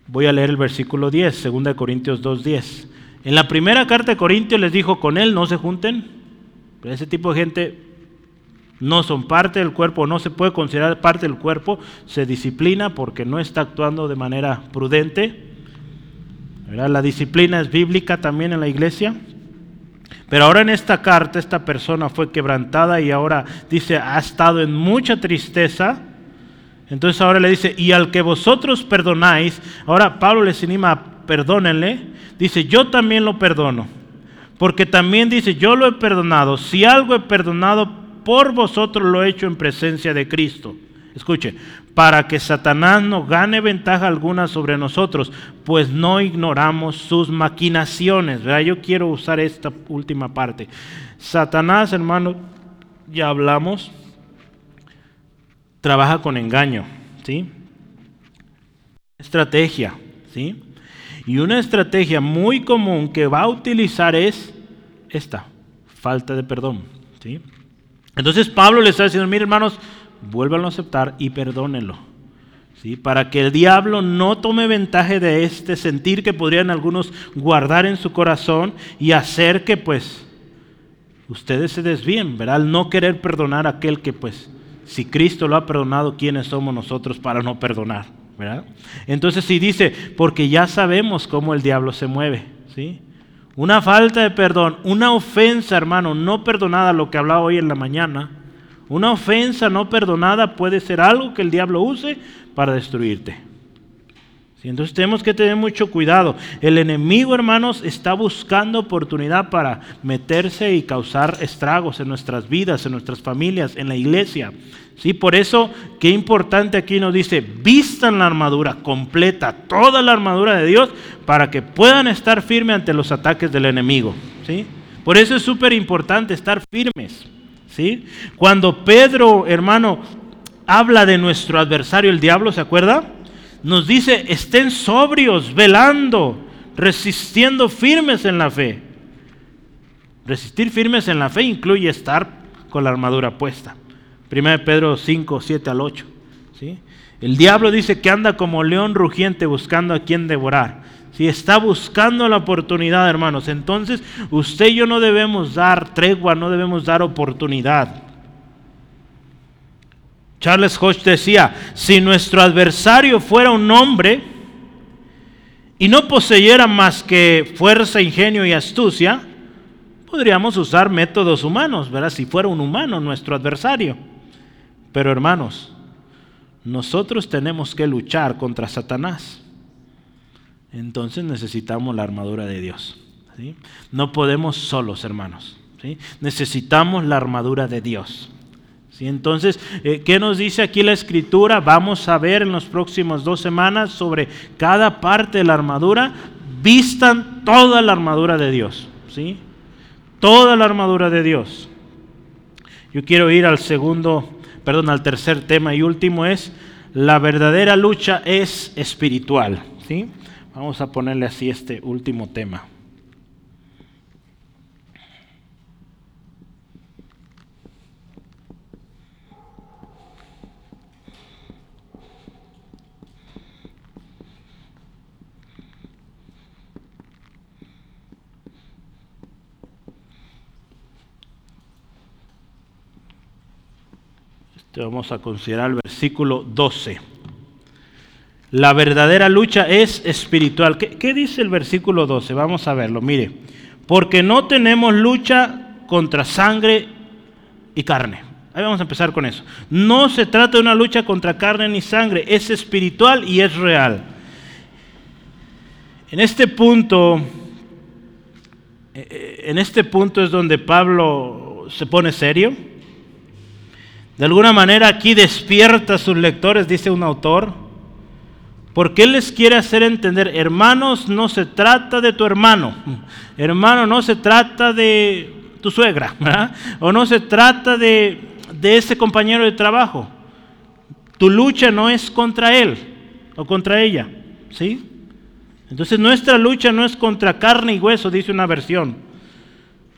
A: Voy a leer el versículo 10, 2 Corintios 2.10. En la primera carta de Corintios les dijo, con Él no se junten. Pero ese tipo de gente no son parte del cuerpo, no se puede considerar parte del cuerpo, se disciplina porque no está actuando de manera prudente. La disciplina es bíblica también en la iglesia. Pero ahora en esta carta esta persona fue quebrantada y ahora dice, ha estado en mucha tristeza. Entonces ahora le dice, y al que vosotros perdonáis, ahora Pablo les anima, perdónenle, dice, yo también lo perdono. Porque también dice, yo lo he perdonado. Si algo he perdonado, por vosotros lo he hecho en presencia de Cristo. Escuche, para que Satanás no gane ventaja alguna sobre nosotros, pues no ignoramos sus maquinaciones. Yo quiero usar esta última parte. Satanás, hermano, ya hablamos, trabaja con engaño, ¿sí? Estrategia, ¿sí? Y una estrategia muy común que va a utilizar es esta, falta de perdón, ¿sí? Entonces Pablo le está diciendo, mire hermanos, vuélvanlo a aceptar y perdónenlo. ¿sí? Para que el diablo no tome ventaja de este sentir que podrían algunos guardar en su corazón y hacer que pues ustedes se desvíen, ¿verdad? Al no querer perdonar a aquel que pues si Cristo lo ha perdonado, ¿quiénes somos nosotros para no perdonar? Entonces si dice, porque ya sabemos cómo el diablo se mueve, ¿sí? Una falta de perdón, una ofensa, hermano, no perdonada, lo que hablaba hoy en la mañana, una ofensa no perdonada puede ser algo que el diablo use para destruirte. Entonces tenemos que tener mucho cuidado. El enemigo, hermanos, está buscando oportunidad para meterse y causar estragos en nuestras vidas, en nuestras familias, en la iglesia. ¿Sí? Por eso, qué importante aquí nos dice, vistan la armadura completa, toda la armadura de Dios, para que puedan estar firmes ante los ataques del enemigo. ¿Sí? Por eso es súper importante estar firmes. ¿Sí? Cuando Pedro, hermano, habla de nuestro adversario, el diablo, ¿se acuerda? Nos dice, estén sobrios, velando, resistiendo firmes en la fe. Resistir firmes en la fe incluye estar con la armadura puesta. 1 Pedro 5, 7 al 8. ¿sí? El diablo dice que anda como león rugiente buscando a quien devorar. Si está buscando la oportunidad, hermanos, entonces usted y yo no debemos dar tregua, no debemos dar oportunidad. Charles Hodge decía, si nuestro adversario fuera un hombre y no poseyera más que fuerza, ingenio y astucia, podríamos usar métodos humanos, ¿verdad? Si fuera un humano nuestro adversario. Pero hermanos, nosotros tenemos que luchar contra Satanás. Entonces necesitamos la armadura de Dios. No podemos solos, hermanos. Necesitamos la armadura de Dios. Entonces, eh, ¿qué nos dice aquí la escritura? Vamos a ver en las próximas dos semanas sobre cada parte de la armadura. Vistan toda la armadura de Dios. ¿sí? Toda la armadura de Dios. Yo quiero ir al segundo, perdón, al tercer tema y último es, la verdadera lucha es espiritual. ¿sí? Vamos a ponerle así este último tema. Vamos a considerar el versículo 12. La verdadera lucha es espiritual. ¿Qué, dice el versículo 12? Vamos a verlo. Mire, porque no tenemos lucha contra sangre y carne. Ahí vamos a empezar con eso. No se trata de una lucha contra carne ni sangre, es espiritual y es real. En este punto, eh, eh, en este punto es donde Pablo se pone serio de alguna manera aquí despierta a sus lectores, dice un autor, porque él les quiere hacer entender, hermanos, no se trata de tu hermano, hermano, no se trata de tu suegra, o no se trata de, de ese compañero de trabajo. Tu lucha no es contra él o contra ella, ¿sí? Entonces nuestra lucha no es contra carne y hueso, dice una versión.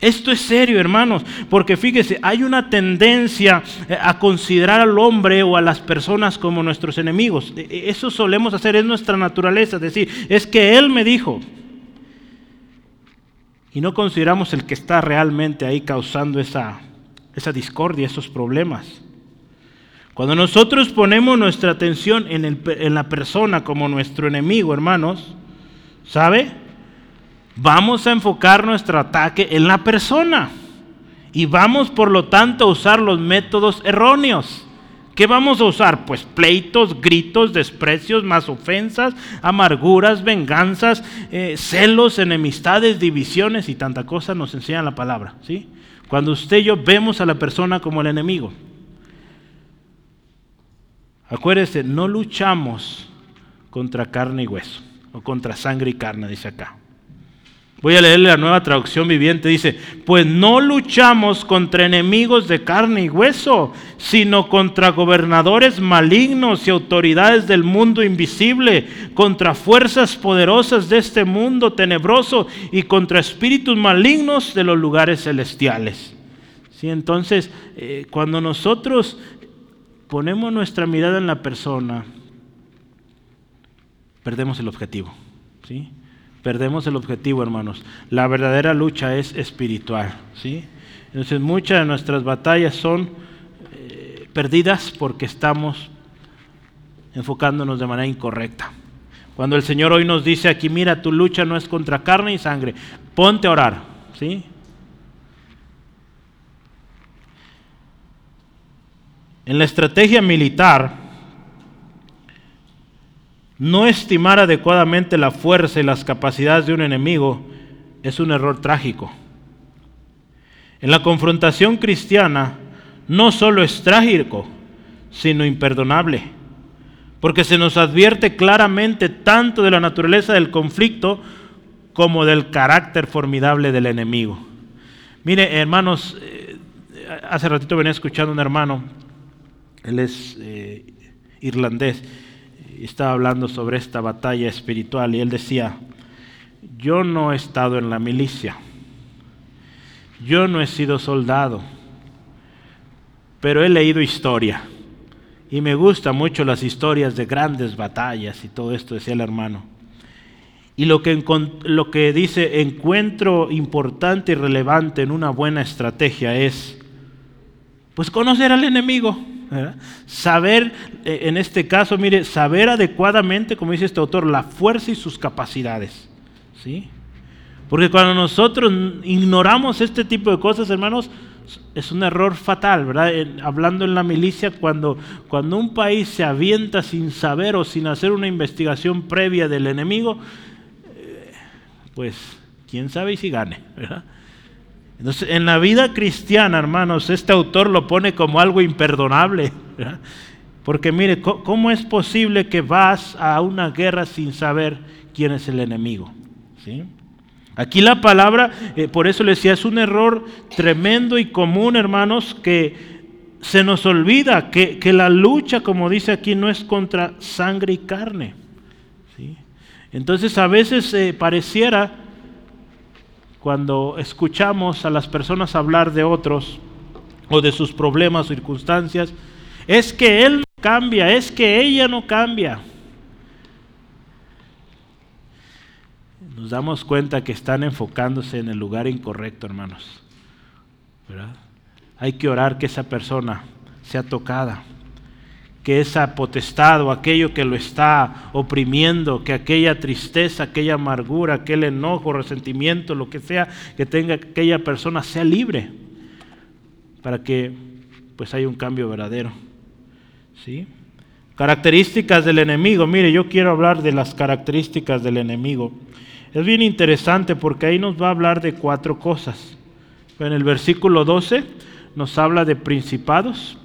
A: Esto es serio, hermanos, porque fíjese, hay una tendencia eh, a considerar al hombre o a las personas como nuestros enemigos. E, e, eso solemos hacer, es nuestra naturaleza, es decir, es que Él me dijo. Y no consideramos el que está realmente ahí causando esa, esa discordia, esos problemas. Cuando nosotros ponemos nuestra atención en, en la persona como nuestro enemigo, hermanos, ¿sabe? Vamos a enfocar nuestro ataque en la persona. Y vamos, por lo tanto, a usar los métodos erróneos. ¿Qué vamos a usar? Pues pleitos, gritos, desprecios, más ofensas, amarguras, venganzas, eh, celos, enemistades, divisiones y tanta cosa nos enseña la palabra. ¿sí? Cuando usted y yo vemos a la persona como el enemigo. Acuérdese, no luchamos contra carne y hueso, o contra sangre y carne, dice acá. Voy a leerle la nueva traducción viviente. Dice, pues no luchamos contra enemigos de carne y hueso, sino contra gobernadores malignos y autoridades del mundo invisible, contra fuerzas poderosas de este mundo tenebroso y contra espíritus malignos de los lugares celestiales. ¿Sí? Entonces, eh, cuando nosotros ponemos nuestra mirada en la persona, perdemos el objetivo. ¿Sí? Perdemos el objetivo, hermanos. La verdadera lucha es espiritual, ¿sí? Entonces muchas de nuestras batallas son eh, perdidas porque estamos enfocándonos de manera incorrecta. Cuando el Señor hoy nos dice aquí, mira, tu lucha no es contra carne y sangre, ponte a orar, ¿sí? En la estrategia militar, No estimar adecuadamente la fuerza y las capacidades de un enemigo es un error trágico. En la confrontación cristiana no solo es trágico, sino imperdonable, porque se nos advierte claramente tanto de la naturaleza del conflicto como del carácter formidable del enemigo. Mire, hermanos, eh, hace ratito venía escuchando a un hermano, él es eh, irlandés, estaba hablando sobre esta batalla espiritual y él decía, yo no he estado en la milicia, yo no he sido soldado, pero he leído historia y me gustan mucho las historias de grandes batallas y todo esto, decía el hermano. Y lo que, lo que dice encuentro importante y relevante en una buena estrategia es, pues conocer al enemigo. Saber, eh, en este caso, mire, saber adecuadamente, como dice este autor, la fuerza y sus capacidades. ¿sí? Porque cuando nosotros ignoramos este tipo de cosas, hermanos, es un error fatal, ¿verdad? hablando en la milicia, cuando, cuando un país se avienta sin saber o sin hacer una investigación previa del enemigo, pues quién sabe si gane, ¿verdad? Entonces, en la vida cristiana, hermanos, este autor lo pone como algo imperdonable. Porque mire, ¿cómo es posible que vas a una guerra sin saber quién es el enemigo? ¿Sí? Aquí la palabra, eh, por eso le decía, es un error tremendo y común, hermanos, que se nos olvida que, la lucha, como dice aquí, no es contra sangre y carne. ¿sí? Entonces a veces eh, pareciera, cuando escuchamos a las personas hablar de otros o de sus problemas circunstancias, es que él no cambia, es que ella no cambia. Nos damos cuenta que están enfocándose en el lugar incorrecto, hermanos. Hay que orar que esa persona sea tocada que esa potestad o aquello que lo está oprimiendo, que aquella tristeza, aquella amargura, aquel enojo, resentimiento, lo que sea que tenga aquella persona sea libre para que pues haya un cambio verdadero. ¿Sí? Características del enemigo. Mire, yo quiero hablar de las características del enemigo. Es bien interesante porque ahí nos va a hablar de cuatro cosas. En el versículo 12 nos habla de principados,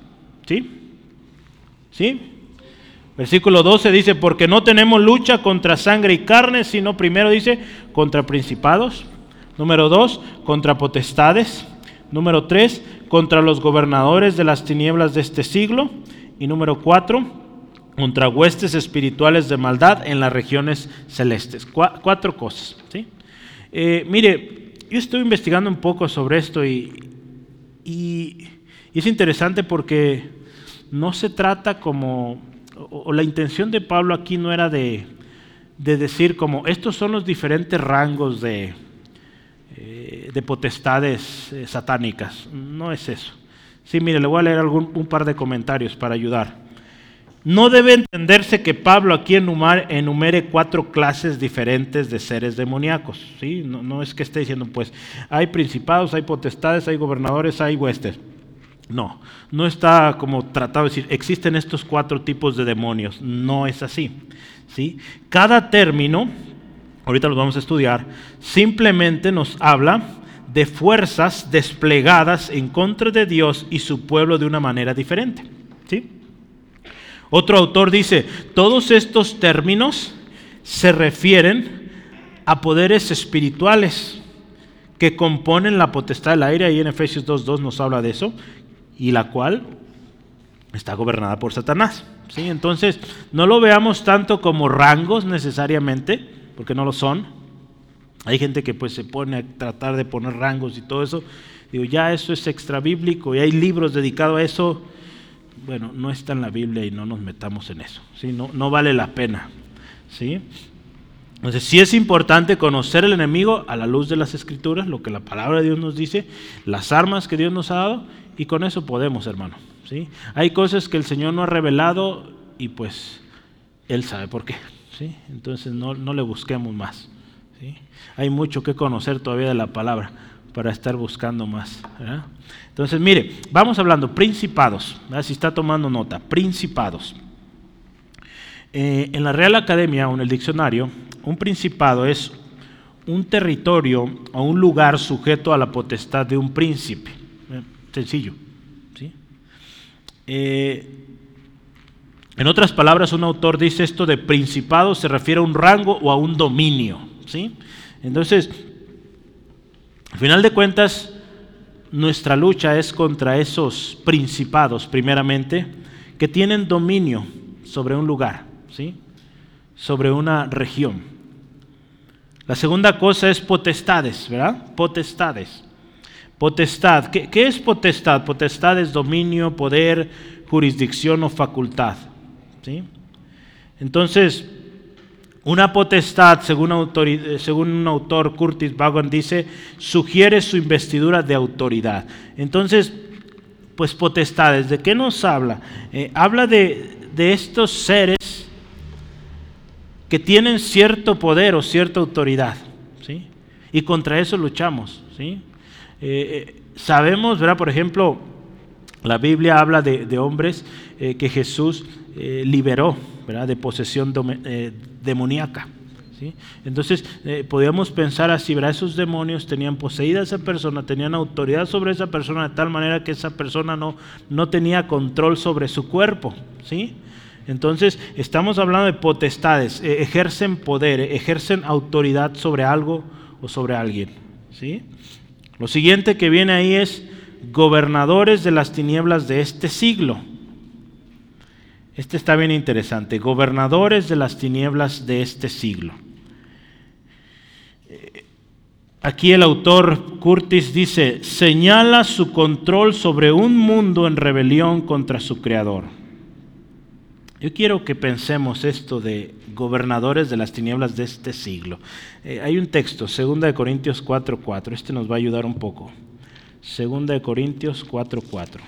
A: ¿sí? ¿Sí? Versículo 12 dice, porque no tenemos lucha contra sangre y carne, sino primero dice, contra principados. Número 2, contra potestades. Número 3, contra los gobernadores de las tinieblas de este siglo. Y número 4, contra huestes espirituales de maldad en las regiones celestes. cuatro cosas. ¿sí? Eh, mire, yo estoy investigando un poco sobre esto y, y es interesante porque no se trata como, o, la intención de Pablo aquí no era de, decir como, estos son los diferentes rangos de, eh, de potestades eh, satánicas. No es eso. Sí, mire, le voy a leer algún, un par de comentarios para ayudar. No debe entenderse que Pablo aquí enumere, cuatro clases diferentes de seres demoníacos. ¿sí? No, no, es que esté diciendo, pues, hay principados, hay potestades, hay gobernadores, hay huestes. No, no está como tratado de decir, existen estos cuatro tipos de demonios. No es así. ¿sí? Cada término, ahorita los vamos a estudiar, simplemente nos habla de fuerzas desplegadas en contra de Dios y su pueblo de una manera diferente. ¿sí? Otro autor dice, todos estos términos se refieren a poderes espirituales que componen la potestad del aire, ahí en Efesios 2.2 nos habla de eso, y la cual está gobernada por Satanás. ¿sí? Entonces, no lo veamos tanto como rangos necesariamente, porque no lo son. Hay gente que pues se pone a tratar de poner rangos y todo eso. Digo, ya eso es extra bíblico y hay libros dedicados a eso. Bueno, no está en la Biblia y no nos metamos en eso. ¿sí? No, no vale la pena. ¿sí? Entonces, sí es importante conocer el enemigo a la luz de las escrituras, lo que la palabra de Dios nos dice, las armas que Dios nos ha dado y con eso podemos, hermano. ¿sí? Hay cosas que el Señor no ha revelado y pues Él sabe por qué. ¿sí? Entonces no, le busquemos más. ¿sí? Hay mucho que conocer todavía de la palabra para estar buscando más. Entonces, mire, vamos hablando, principados. Si está tomando nota, principados. Eh, en la Real Academia o en el diccionario, un principado es un territorio o un lugar sujeto a la potestad de un príncipe. Sencillo. ¿sí? Eh, en otras palabras, un autor dice esto de principado se refiere a un rango o a un dominio. ¿sí? Entonces, al final de cuentas, nuestra lucha es contra esos principados, primeramente, que tienen dominio sobre un lugar, ¿sí? sobre una región. La segunda cosa es potestades, ¿verdad? Potestades. Potestad. ¿Qué, ¿Qué, es potestad? Potestad es dominio, poder, jurisdicción o facultad. ¿sí? Entonces, una potestad, según, según, un autor, Curtis Vaughan, dice, sugiere su investidura de autoridad. Entonces, pues potestades, ¿de qué nos habla? Eh, habla de, de, estos seres que tienen cierto poder o cierta autoridad, ¿sí? Y contra eso luchamos, ¿sí? Eh, eh, sabemos, ¿verdad? Por ejemplo, la Biblia habla de, hombres que Jesús liberó, ¿verdad? De posesión demoníaca. ¿sí? Entonces, eh, podríamos pensar así, ¿verdad? esos demonios tenían poseída a esa persona, tenían autoridad sobre esa persona de tal manera que esa persona no, no tenía control sobre su cuerpo. ¿sí? Entonces, estamos hablando de potestades, eh, ejercen poder, ejercen autoridad sobre algo o sobre alguien. ¿sí? Lo siguiente que viene ahí es gobernadores de las tinieblas de este siglo. Este está bien interesante. Gobernadores de las tinieblas de este siglo. Eh, aquí el autor Curtis dice, señala su control sobre un mundo en rebelión contra su creador. Yo quiero que pensemos esto de gobernadores de las tinieblas de este siglo. Eh, hay un texto, 2 Corintios 4.4, este nos va a ayudar un poco. 2 Corintios 4.4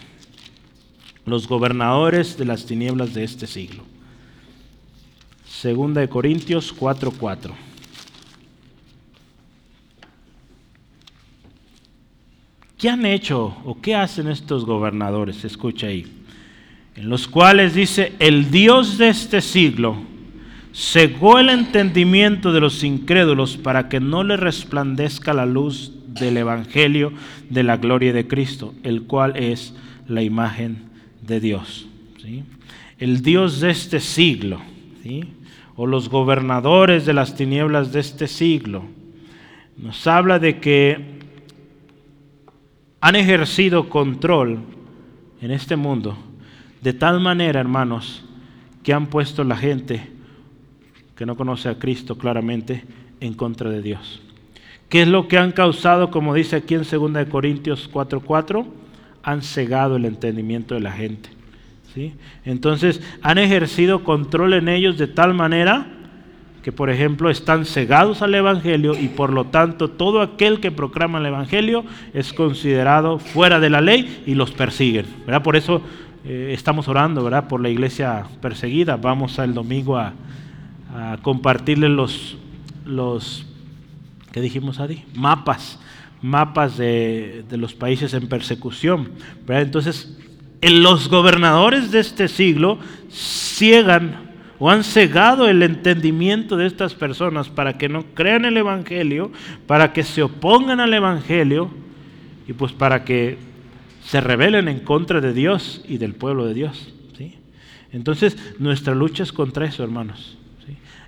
A: los gobernadores de las tinieblas de este siglo. Segunda de Corintios 4:4. ¿Qué han hecho o qué hacen estos gobernadores? Escucha ahí. En los cuales dice, el Dios de este siglo cegó el entendimiento de los incrédulos para que no le resplandezca la luz del Evangelio de la gloria de Cristo, el cual es la imagen de Dios. El Dios de este siglo, o los gobernadores de las tinieblas de este siglo, nos habla de que han ejercido control en este mundo de tal manera, hermanos, que han puesto la gente que no conoce a Cristo claramente en contra de Dios. ¿Qué es lo que han causado, como dice aquí en 2 Corintios 4:4? han cegado el entendimiento de la gente. ¿sí? Entonces han ejercido control en ellos de tal manera que, por ejemplo, están cegados al Evangelio y por lo tanto todo aquel que proclama el Evangelio es considerado fuera de la ley y los persiguen. ¿verdad? Por eso eh, estamos orando ¿verdad? por la iglesia perseguida. Vamos el domingo a, a compartirles los, los, ¿qué dijimos, Adi? Mapas mapas de, los países en persecución. Entonces, los gobernadores de este siglo ciegan o han cegado el entendimiento de estas personas para que no crean el Evangelio, para que se opongan al Evangelio y pues para que se rebelen en contra de Dios y del pueblo de Dios. ¿sí? Entonces, nuestra lucha es contra eso, hermanos.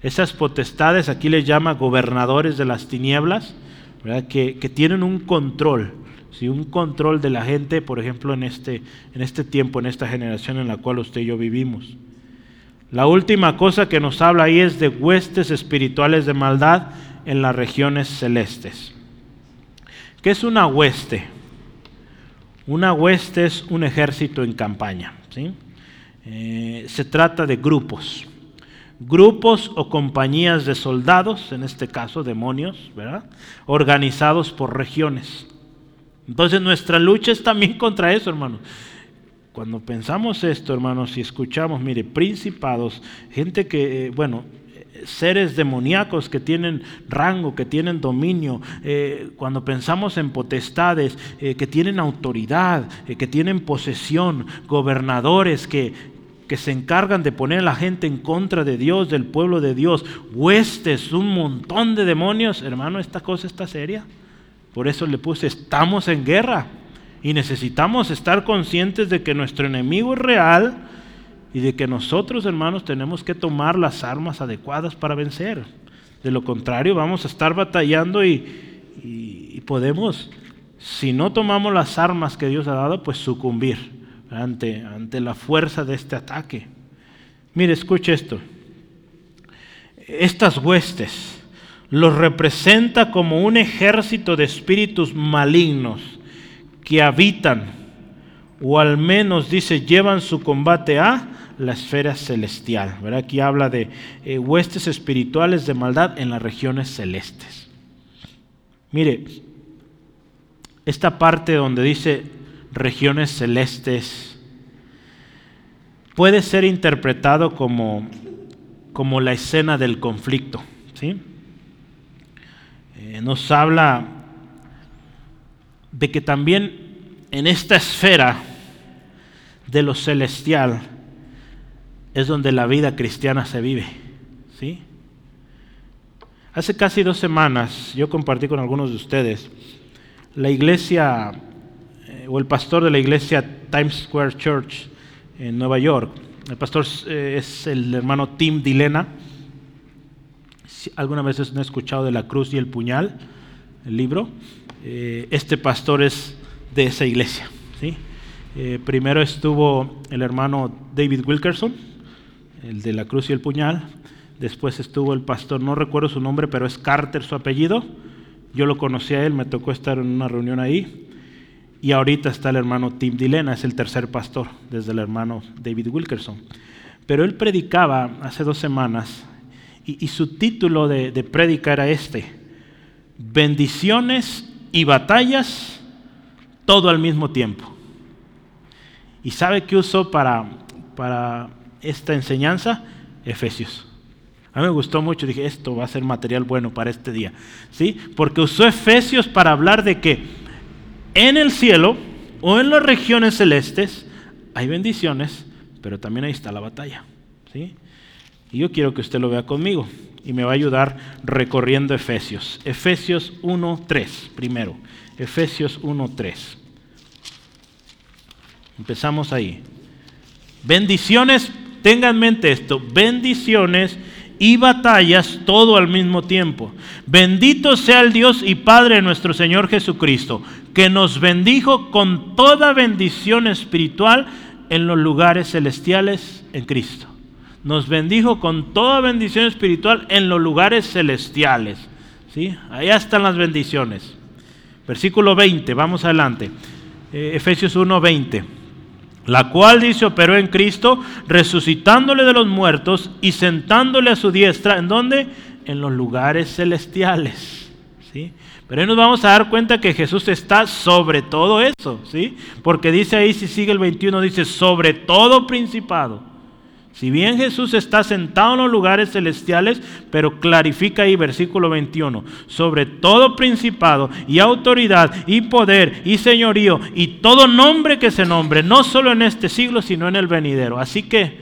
A: Esas potestades, aquí les llama gobernadores de las tinieblas, que, tienen un control, ¿sí? un control de la gente, por ejemplo, en este, en este tiempo, en esta generación en la cual usted y yo vivimos. La última cosa que nos habla ahí es de huestes espirituales de maldad en las regiones celestes. ¿Qué es una hueste? Una hueste es un ejército en campaña. Eh, se trata de grupos grupos o compañías de soldados, en este caso demonios, ¿verdad? Organizados por regiones. Entonces nuestra lucha es también [LAUGHS] contra eso, hermanos. Cuando pensamos esto, hermanos, y escuchamos, mire, principados, gente que, eh, bueno, seres demoníacos que tienen rango, que tienen dominio, eh, cuando pensamos en potestades, eh, que tienen autoridad, que tienen posesión, gobernadores que, que se encargan de poner a la gente en contra de Dios, del pueblo de Dios, huestes, un montón de demonios, hermano, esta cosa está seria. Por eso le puse, estamos en guerra y necesitamos estar conscientes de que nuestro enemigo es real y de que nosotros, hermanos, tenemos que tomar las armas adecuadas para vencer. De lo contrario, vamos a estar batallando y, podemos, si no tomamos las armas que Dios ha dado, pues sucumbir ante, ante la fuerza de este ataque. Mire, escuche esto. Estas huestes los representa como un ejército de espíritus malignos que habitan, o al menos dice, llevan su combate a la esfera celestial. ¿verdad? Aquí habla de eh, huestes espirituales de maldad en las regiones celestes. Mire, esta parte donde dice regiones celestes puede ser interpretado como, como la escena del conflicto. ¿sí? Eh, nos habla de que también en esta esfera de lo celestial es donde la vida cristiana se vive. ¿sí? Hace casi dos semanas yo compartí con algunos de ustedes la iglesia eh, o el pastor de la iglesia Times Square Church en Nueva York. El pastor eh, es el hermano Tim Dilena. alguna vez he escuchado de la cruz y el puñal, el libro. Eh, este pastor es de esa iglesia. ¿sí? primero estuvo el hermano David Wilkerson, el de la cruz y el puñal. Después estuvo el pastor, no recuerdo su nombre, pero es Carter su apellido. Yo lo conocí a él, me tocó estar en una reunión ahí. Y ahorita está el hermano Tim Dilena, es el tercer pastor, desde el hermano David Wilkerson. Pero él predicaba hace dos semanas y, su título de, de era este, bendiciones y batallas todo al mismo tiempo. ¿Y sabe qué usó para, para esta enseñanza? Efesios. A mí me gustó mucho, dije, esto va a ser material bueno para este día. ¿Sí? Porque usó Efesios para hablar de que en el cielo o en las regiones celestes hay bendiciones, pero también ahí está la batalla. ¿Sí? Y yo quiero que usted lo vea conmigo y me va a ayudar recorriendo Efesios. Efesios 1.3, primero. Efesios 1.3. Empezamos ahí. Bendiciones Tenga en mente esto, bendiciones y batallas todo al mismo tiempo. Bendito sea el Dios y Padre de nuestro Señor Jesucristo, que nos bendijo con toda bendición espiritual en los lugares celestiales en Cristo. Nos bendijo con toda bendición espiritual en los lugares celestiales. ¿Sí? Allá están las bendiciones. Versículo 20, vamos adelante. Eh, Efesios 1, 20 la cual dice operó en Cristo, resucitándole de los muertos y sentándole a su diestra, ¿en dónde? En los lugares celestiales. ¿sí? Pero ahí nos vamos a dar cuenta que Jesús está sobre todo eso, ¿sí? Porque dice ahí, si sigue el 21, dice, sobre todo principado si bien Jesús está sentado en los lugares celestiales, pero clarifica ahí versículo 21, sobre todo principado y autoridad y poder y señorío y todo nombre que se nombre, no solo en este siglo, sino en el venidero. Así que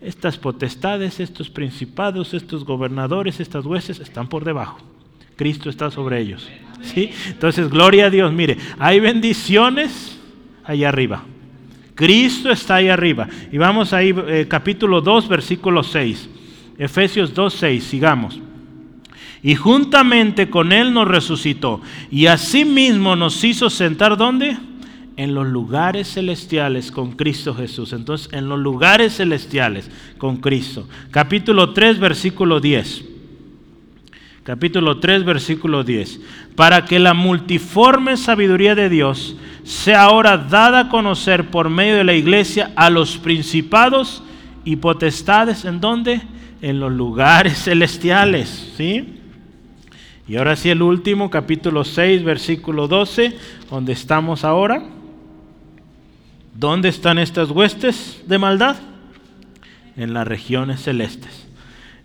A: estas potestades, estos principados, estos gobernadores, estas hueses están por debajo. Cristo está sobre ellos. ¿sí? Entonces, gloria a Dios. Mire, hay bendiciones allá arriba. Cristo está ahí arriba. Y vamos ahí, eh, capítulo 2, versículo 6. Efesios 2, 6, sigamos. Y juntamente con Él nos resucitó. Y asimismo nos hizo sentar, ¿dónde? En los lugares celestiales con Cristo Jesús. Entonces, en los lugares celestiales con Cristo. Capítulo 3, versículo 10 capítulo 3, versículo 10, para que la multiforme sabiduría de Dios sea ahora dada a conocer por medio de la iglesia a los principados y potestades, ¿en dónde? En los lugares [LAUGHS] celestiales, ¿sí? Y ahora sí el último, capítulo 6, versículo 12, donde estamos ahora. ¿Dónde están estas huestes de maldad? En las regiones celestes.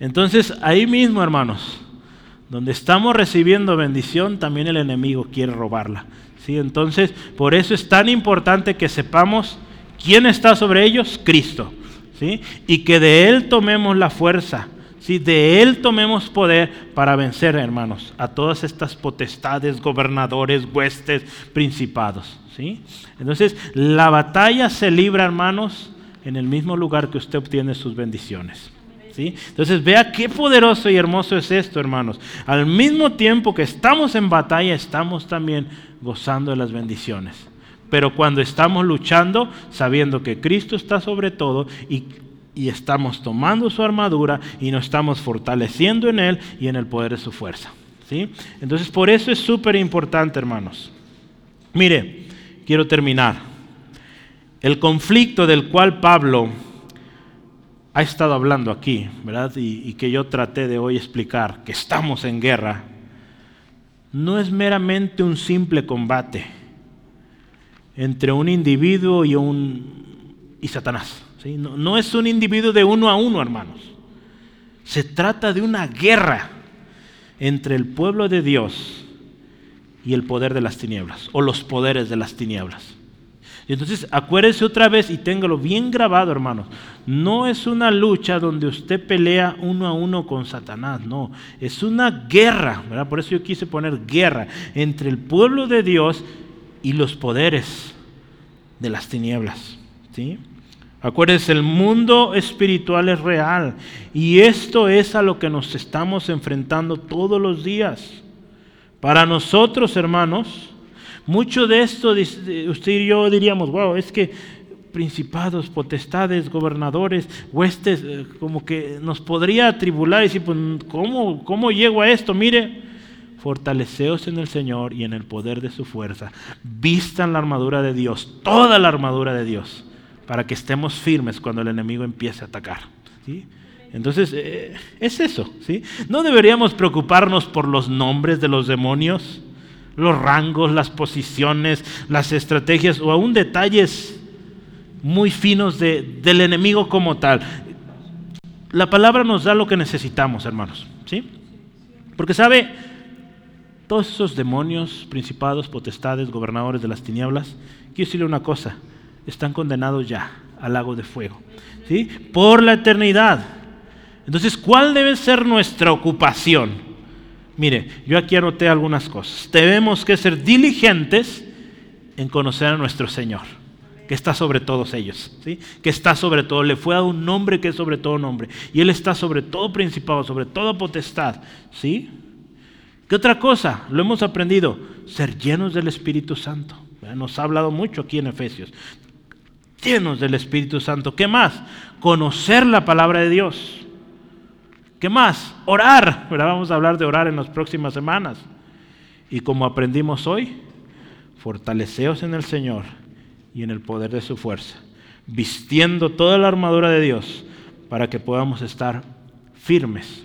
A: Entonces, ahí mismo, hermanos, donde estamos recibiendo bendición, también el enemigo quiere robarla. ¿sí? Entonces, por eso es tan importante que sepamos quién está sobre ellos, Cristo. ¿sí? Y que de Él tomemos la fuerza, ¿sí? De Él tomemos poder para vencer, hermanos, a todas estas potestades, gobernadores, huestes, principados, ¿sí? Entonces, la batalla se libra, hermanos, en el mismo lugar que usted obtiene sus bendiciones. Entonces vea qué poderoso y hermoso es esto, hermanos. Al mismo tiempo que estamos en batalla, estamos también gozando de las bendiciones. Pero cuando estamos luchando, sabiendo que Cristo está sobre todo y, y estamos tomando su armadura y nos estamos fortaleciendo en Él y en el poder de su fuerza. ¿sí? Entonces por eso es súper importante, hermanos. Mire, quiero terminar. El conflicto del cual Pablo ha estado hablando aquí, ¿verdad? Y, que yo traté de hoy explicar, que estamos en guerra, no es meramente un simple combate entre un individuo y, Satanás. no es un individuo de uno a uno, hermanos. Se trata de una guerra entre el pueblo de Dios y el poder de las tinieblas, o los poderes de las tinieblas. Entonces, acuérdese otra vez y téngalo bien grabado, hermanos. No es una lucha donde usted pelea uno a uno con Satanás, no. Es una guerra, ¿verdad? Por eso yo quise poner guerra entre el pueblo de Dios y los poderes de las tinieblas, ¿sí? Acuérdense, el mundo espiritual es real y esto es a lo que nos estamos enfrentando todos los días. Para nosotros, hermanos, mucho de esto, usted y yo diríamos, wow, es que principados, potestades, gobernadores, huestes, eh, como que nos podría atribular y decir, pues, ¿cómo, ¿cómo llego a esto? Mire, fortaleceos en el Señor y en el poder de su fuerza. Vistan la armadura de Dios, toda la armadura de Dios, para que estemos firmes cuando el enemigo empiece a atacar. ¿sí? Entonces, eh, es eso. ¿sí? No deberíamos preocuparnos por los nombres de los demonios los rangos, las posiciones, las estrategias o aún detalles muy finos del enemigo como tal. La palabra nos da lo que necesitamos, hermanos, ¿sí? Porque sabe, todos esos demonios, principados, potestades, gobernadores de las tinieblas, quiero decirle una cosa, están condenados ya al lago de fuego, ¿sí? Por la eternidad. Entonces, ¿cuál debe ser nuestra ocupación? Mire, yo aquí anoté algunas cosas. Debemos que ser diligentes en conocer a nuestro Señor, que está sobre todos ellos, ¿sí? que está sobre todo, le fue dado un nombre que es sobre todo nombre, y Él está sobre todo principado, sobre toda potestad. ¿sí? ¿Qué otra cosa? Lo hemos aprendido, ser llenos del Espíritu Santo. Nos ha hablado mucho aquí en Efesios. Llenos del Espíritu Santo. ¿Qué más? Conocer la palabra de Dios. ¿Qué más? Orar. Vamos a hablar de orar en las próximas semanas. Y como aprendimos hoy, fortaleceos en el Señor y en el poder de su fuerza, vistiendo toda la armadura de Dios para que podamos estar firmes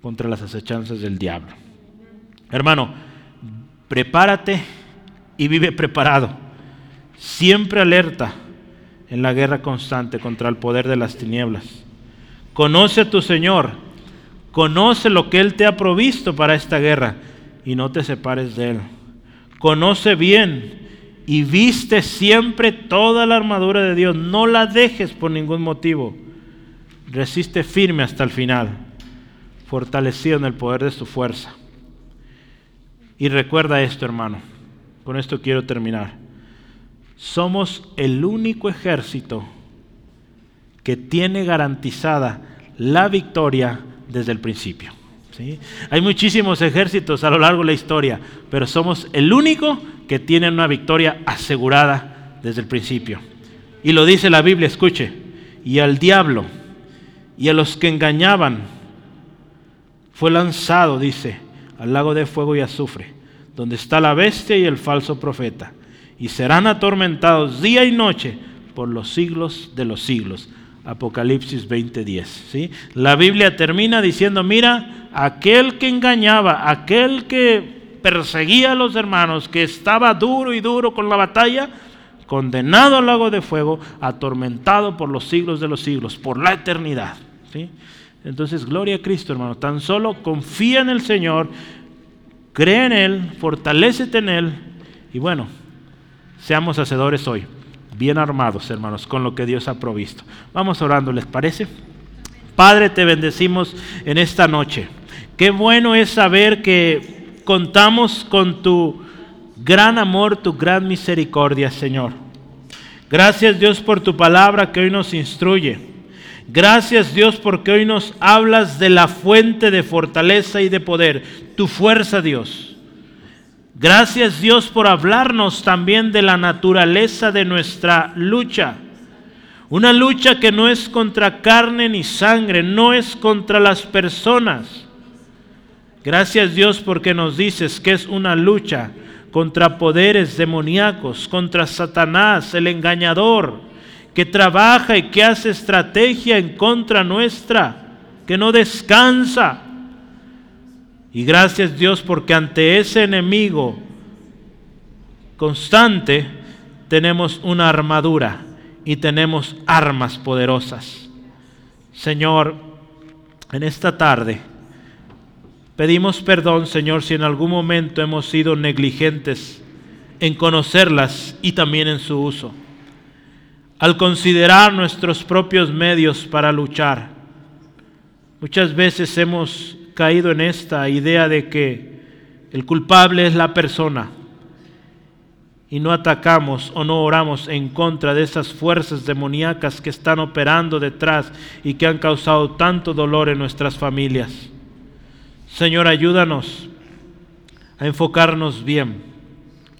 A: contra las acechanzas del diablo. Hermano, prepárate y vive preparado, siempre alerta en la guerra constante contra el poder de las tinieblas Conoce a tu Señor, conoce lo que Él te ha provisto para esta guerra y no te separes de Él. Conoce bien y viste siempre toda la armadura de Dios. No la dejes por ningún motivo. Resiste firme hasta el final, fortalecido en el poder de su fuerza. Y recuerda esto, hermano. Con esto quiero terminar. Somos el único ejército que tiene garantizada la victoria desde el principio. ¿sí? Hay muchísimos ejércitos a lo largo de la historia, pero somos el único que tiene una victoria asegurada desde el principio. Y lo dice la Biblia, escuche, y al diablo y a los que engañaban fue lanzado, dice, al lago de fuego y azufre, donde está la bestia y el falso profeta, y serán atormentados día y noche por los siglos de los siglos. Apocalipsis 20:10. ¿sí? La Biblia termina diciendo, mira, aquel que engañaba, aquel que perseguía a los hermanos, que estaba duro y duro con la batalla, condenado al lago de fuego, atormentado por los siglos de los siglos, por la eternidad. ¿sí? Entonces, gloria a Cristo, hermano. Tan solo confía en el Señor, cree en Él, fortalecete en Él y bueno, seamos hacedores hoy bien armados, hermanos, con lo que Dios ha provisto. Vamos orando, ¿les parece? Padre, te bendecimos en esta noche. Qué bueno es saber que contamos con tu gran amor, tu gran misericordia, Señor. Gracias Dios por tu palabra que hoy nos instruye. Gracias Dios porque hoy nos hablas de la fuente de fortaleza y de poder, tu fuerza Dios. Gracias Dios por hablarnos también de la naturaleza de nuestra lucha. Una lucha que no es contra carne ni sangre, no es contra las personas. Gracias Dios porque nos dices que es una lucha contra poderes demoníacos, contra Satanás, el engañador, que trabaja y que hace estrategia en contra nuestra, que no descansa. Y gracias Dios porque ante ese enemigo constante tenemos una armadura y tenemos armas poderosas. Señor, en esta tarde pedimos perdón, Señor, si en algún momento hemos sido negligentes en conocerlas y también en su uso. Al considerar nuestros propios medios para luchar, muchas veces hemos caído en esta idea de que el culpable es la persona y no atacamos o no oramos en contra de esas fuerzas demoníacas que están operando detrás y que han causado tanto dolor en nuestras familias. Señor, ayúdanos a enfocarnos bien.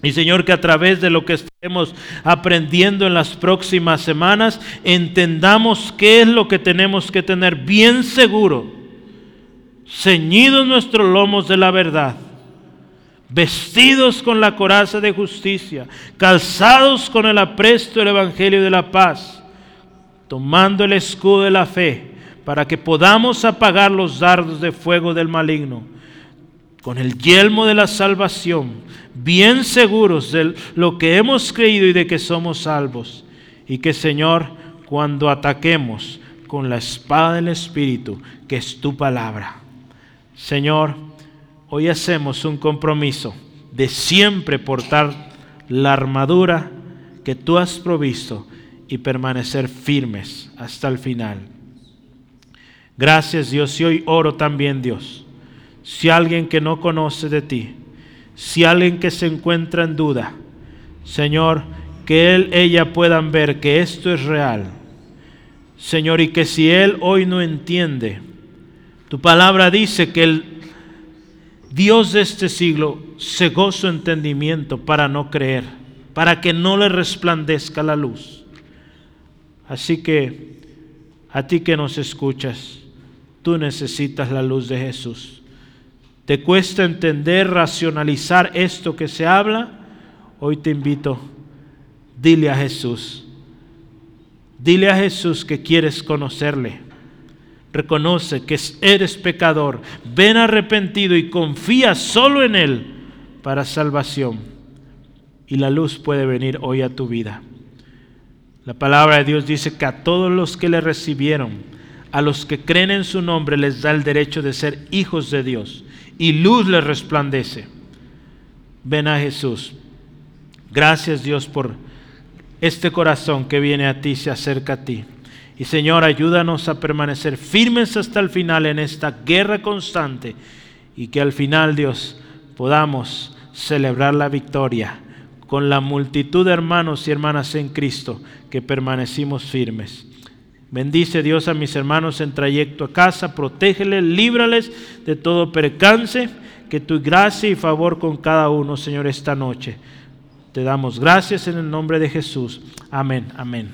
A: Y Señor, que a través de lo que estemos aprendiendo en las próximas semanas, entendamos qué es lo que tenemos que tener bien seguro, ceñidos nuestros lomos de la verdad vestidos con la coraza de justicia, calzados con el apresto del Evangelio de la paz, tomando el escudo de la fe, para que podamos apagar los dardos de fuego del maligno, con el yelmo de la salvación, bien seguros de lo que hemos creído y de que somos salvos, y que Señor, cuando ataquemos con la espada del Espíritu, que es tu palabra, Señor, hoy hacemos un compromiso de siempre portar la armadura que tú has provisto y permanecer firmes hasta el final. Gracias Dios y hoy oro también Dios. Si alguien que no conoce de ti, si alguien que se encuentra en duda, Señor, que él, ella puedan ver que esto es real. Señor, y que si él hoy no entiende, tu palabra dice que el Dios de este siglo cegó su entendimiento para no creer, para que no le resplandezca la luz. Así que a ti que nos escuchas, tú necesitas la luz de Jesús. ¿Te cuesta entender, racionalizar esto que se habla? Hoy te invito, dile a Jesús, dile a Jesús que quieres conocerle reconoce que eres pecador, ven arrepentido y confía solo en Él para salvación. Y la luz puede venir hoy a tu vida. La palabra de Dios dice que a todos los que le recibieron, a los que creen en su nombre, les da el derecho de ser hijos de Dios. Y luz les resplandece. Ven a Jesús. Gracias Dios por este corazón que viene a ti, se acerca a ti. Y Señor, ayúdanos a permanecer firmes hasta el final en esta guerra constante y que al final, Dios, podamos celebrar la victoria con la multitud de hermanos y hermanas en Cristo que permanecimos firmes. Bendice Dios a mis hermanos en trayecto a casa, protégeles, líbrales de todo percance, que tu gracia y favor con cada uno, Señor, esta noche. Te damos gracias en el nombre de Jesús. Amén, amén.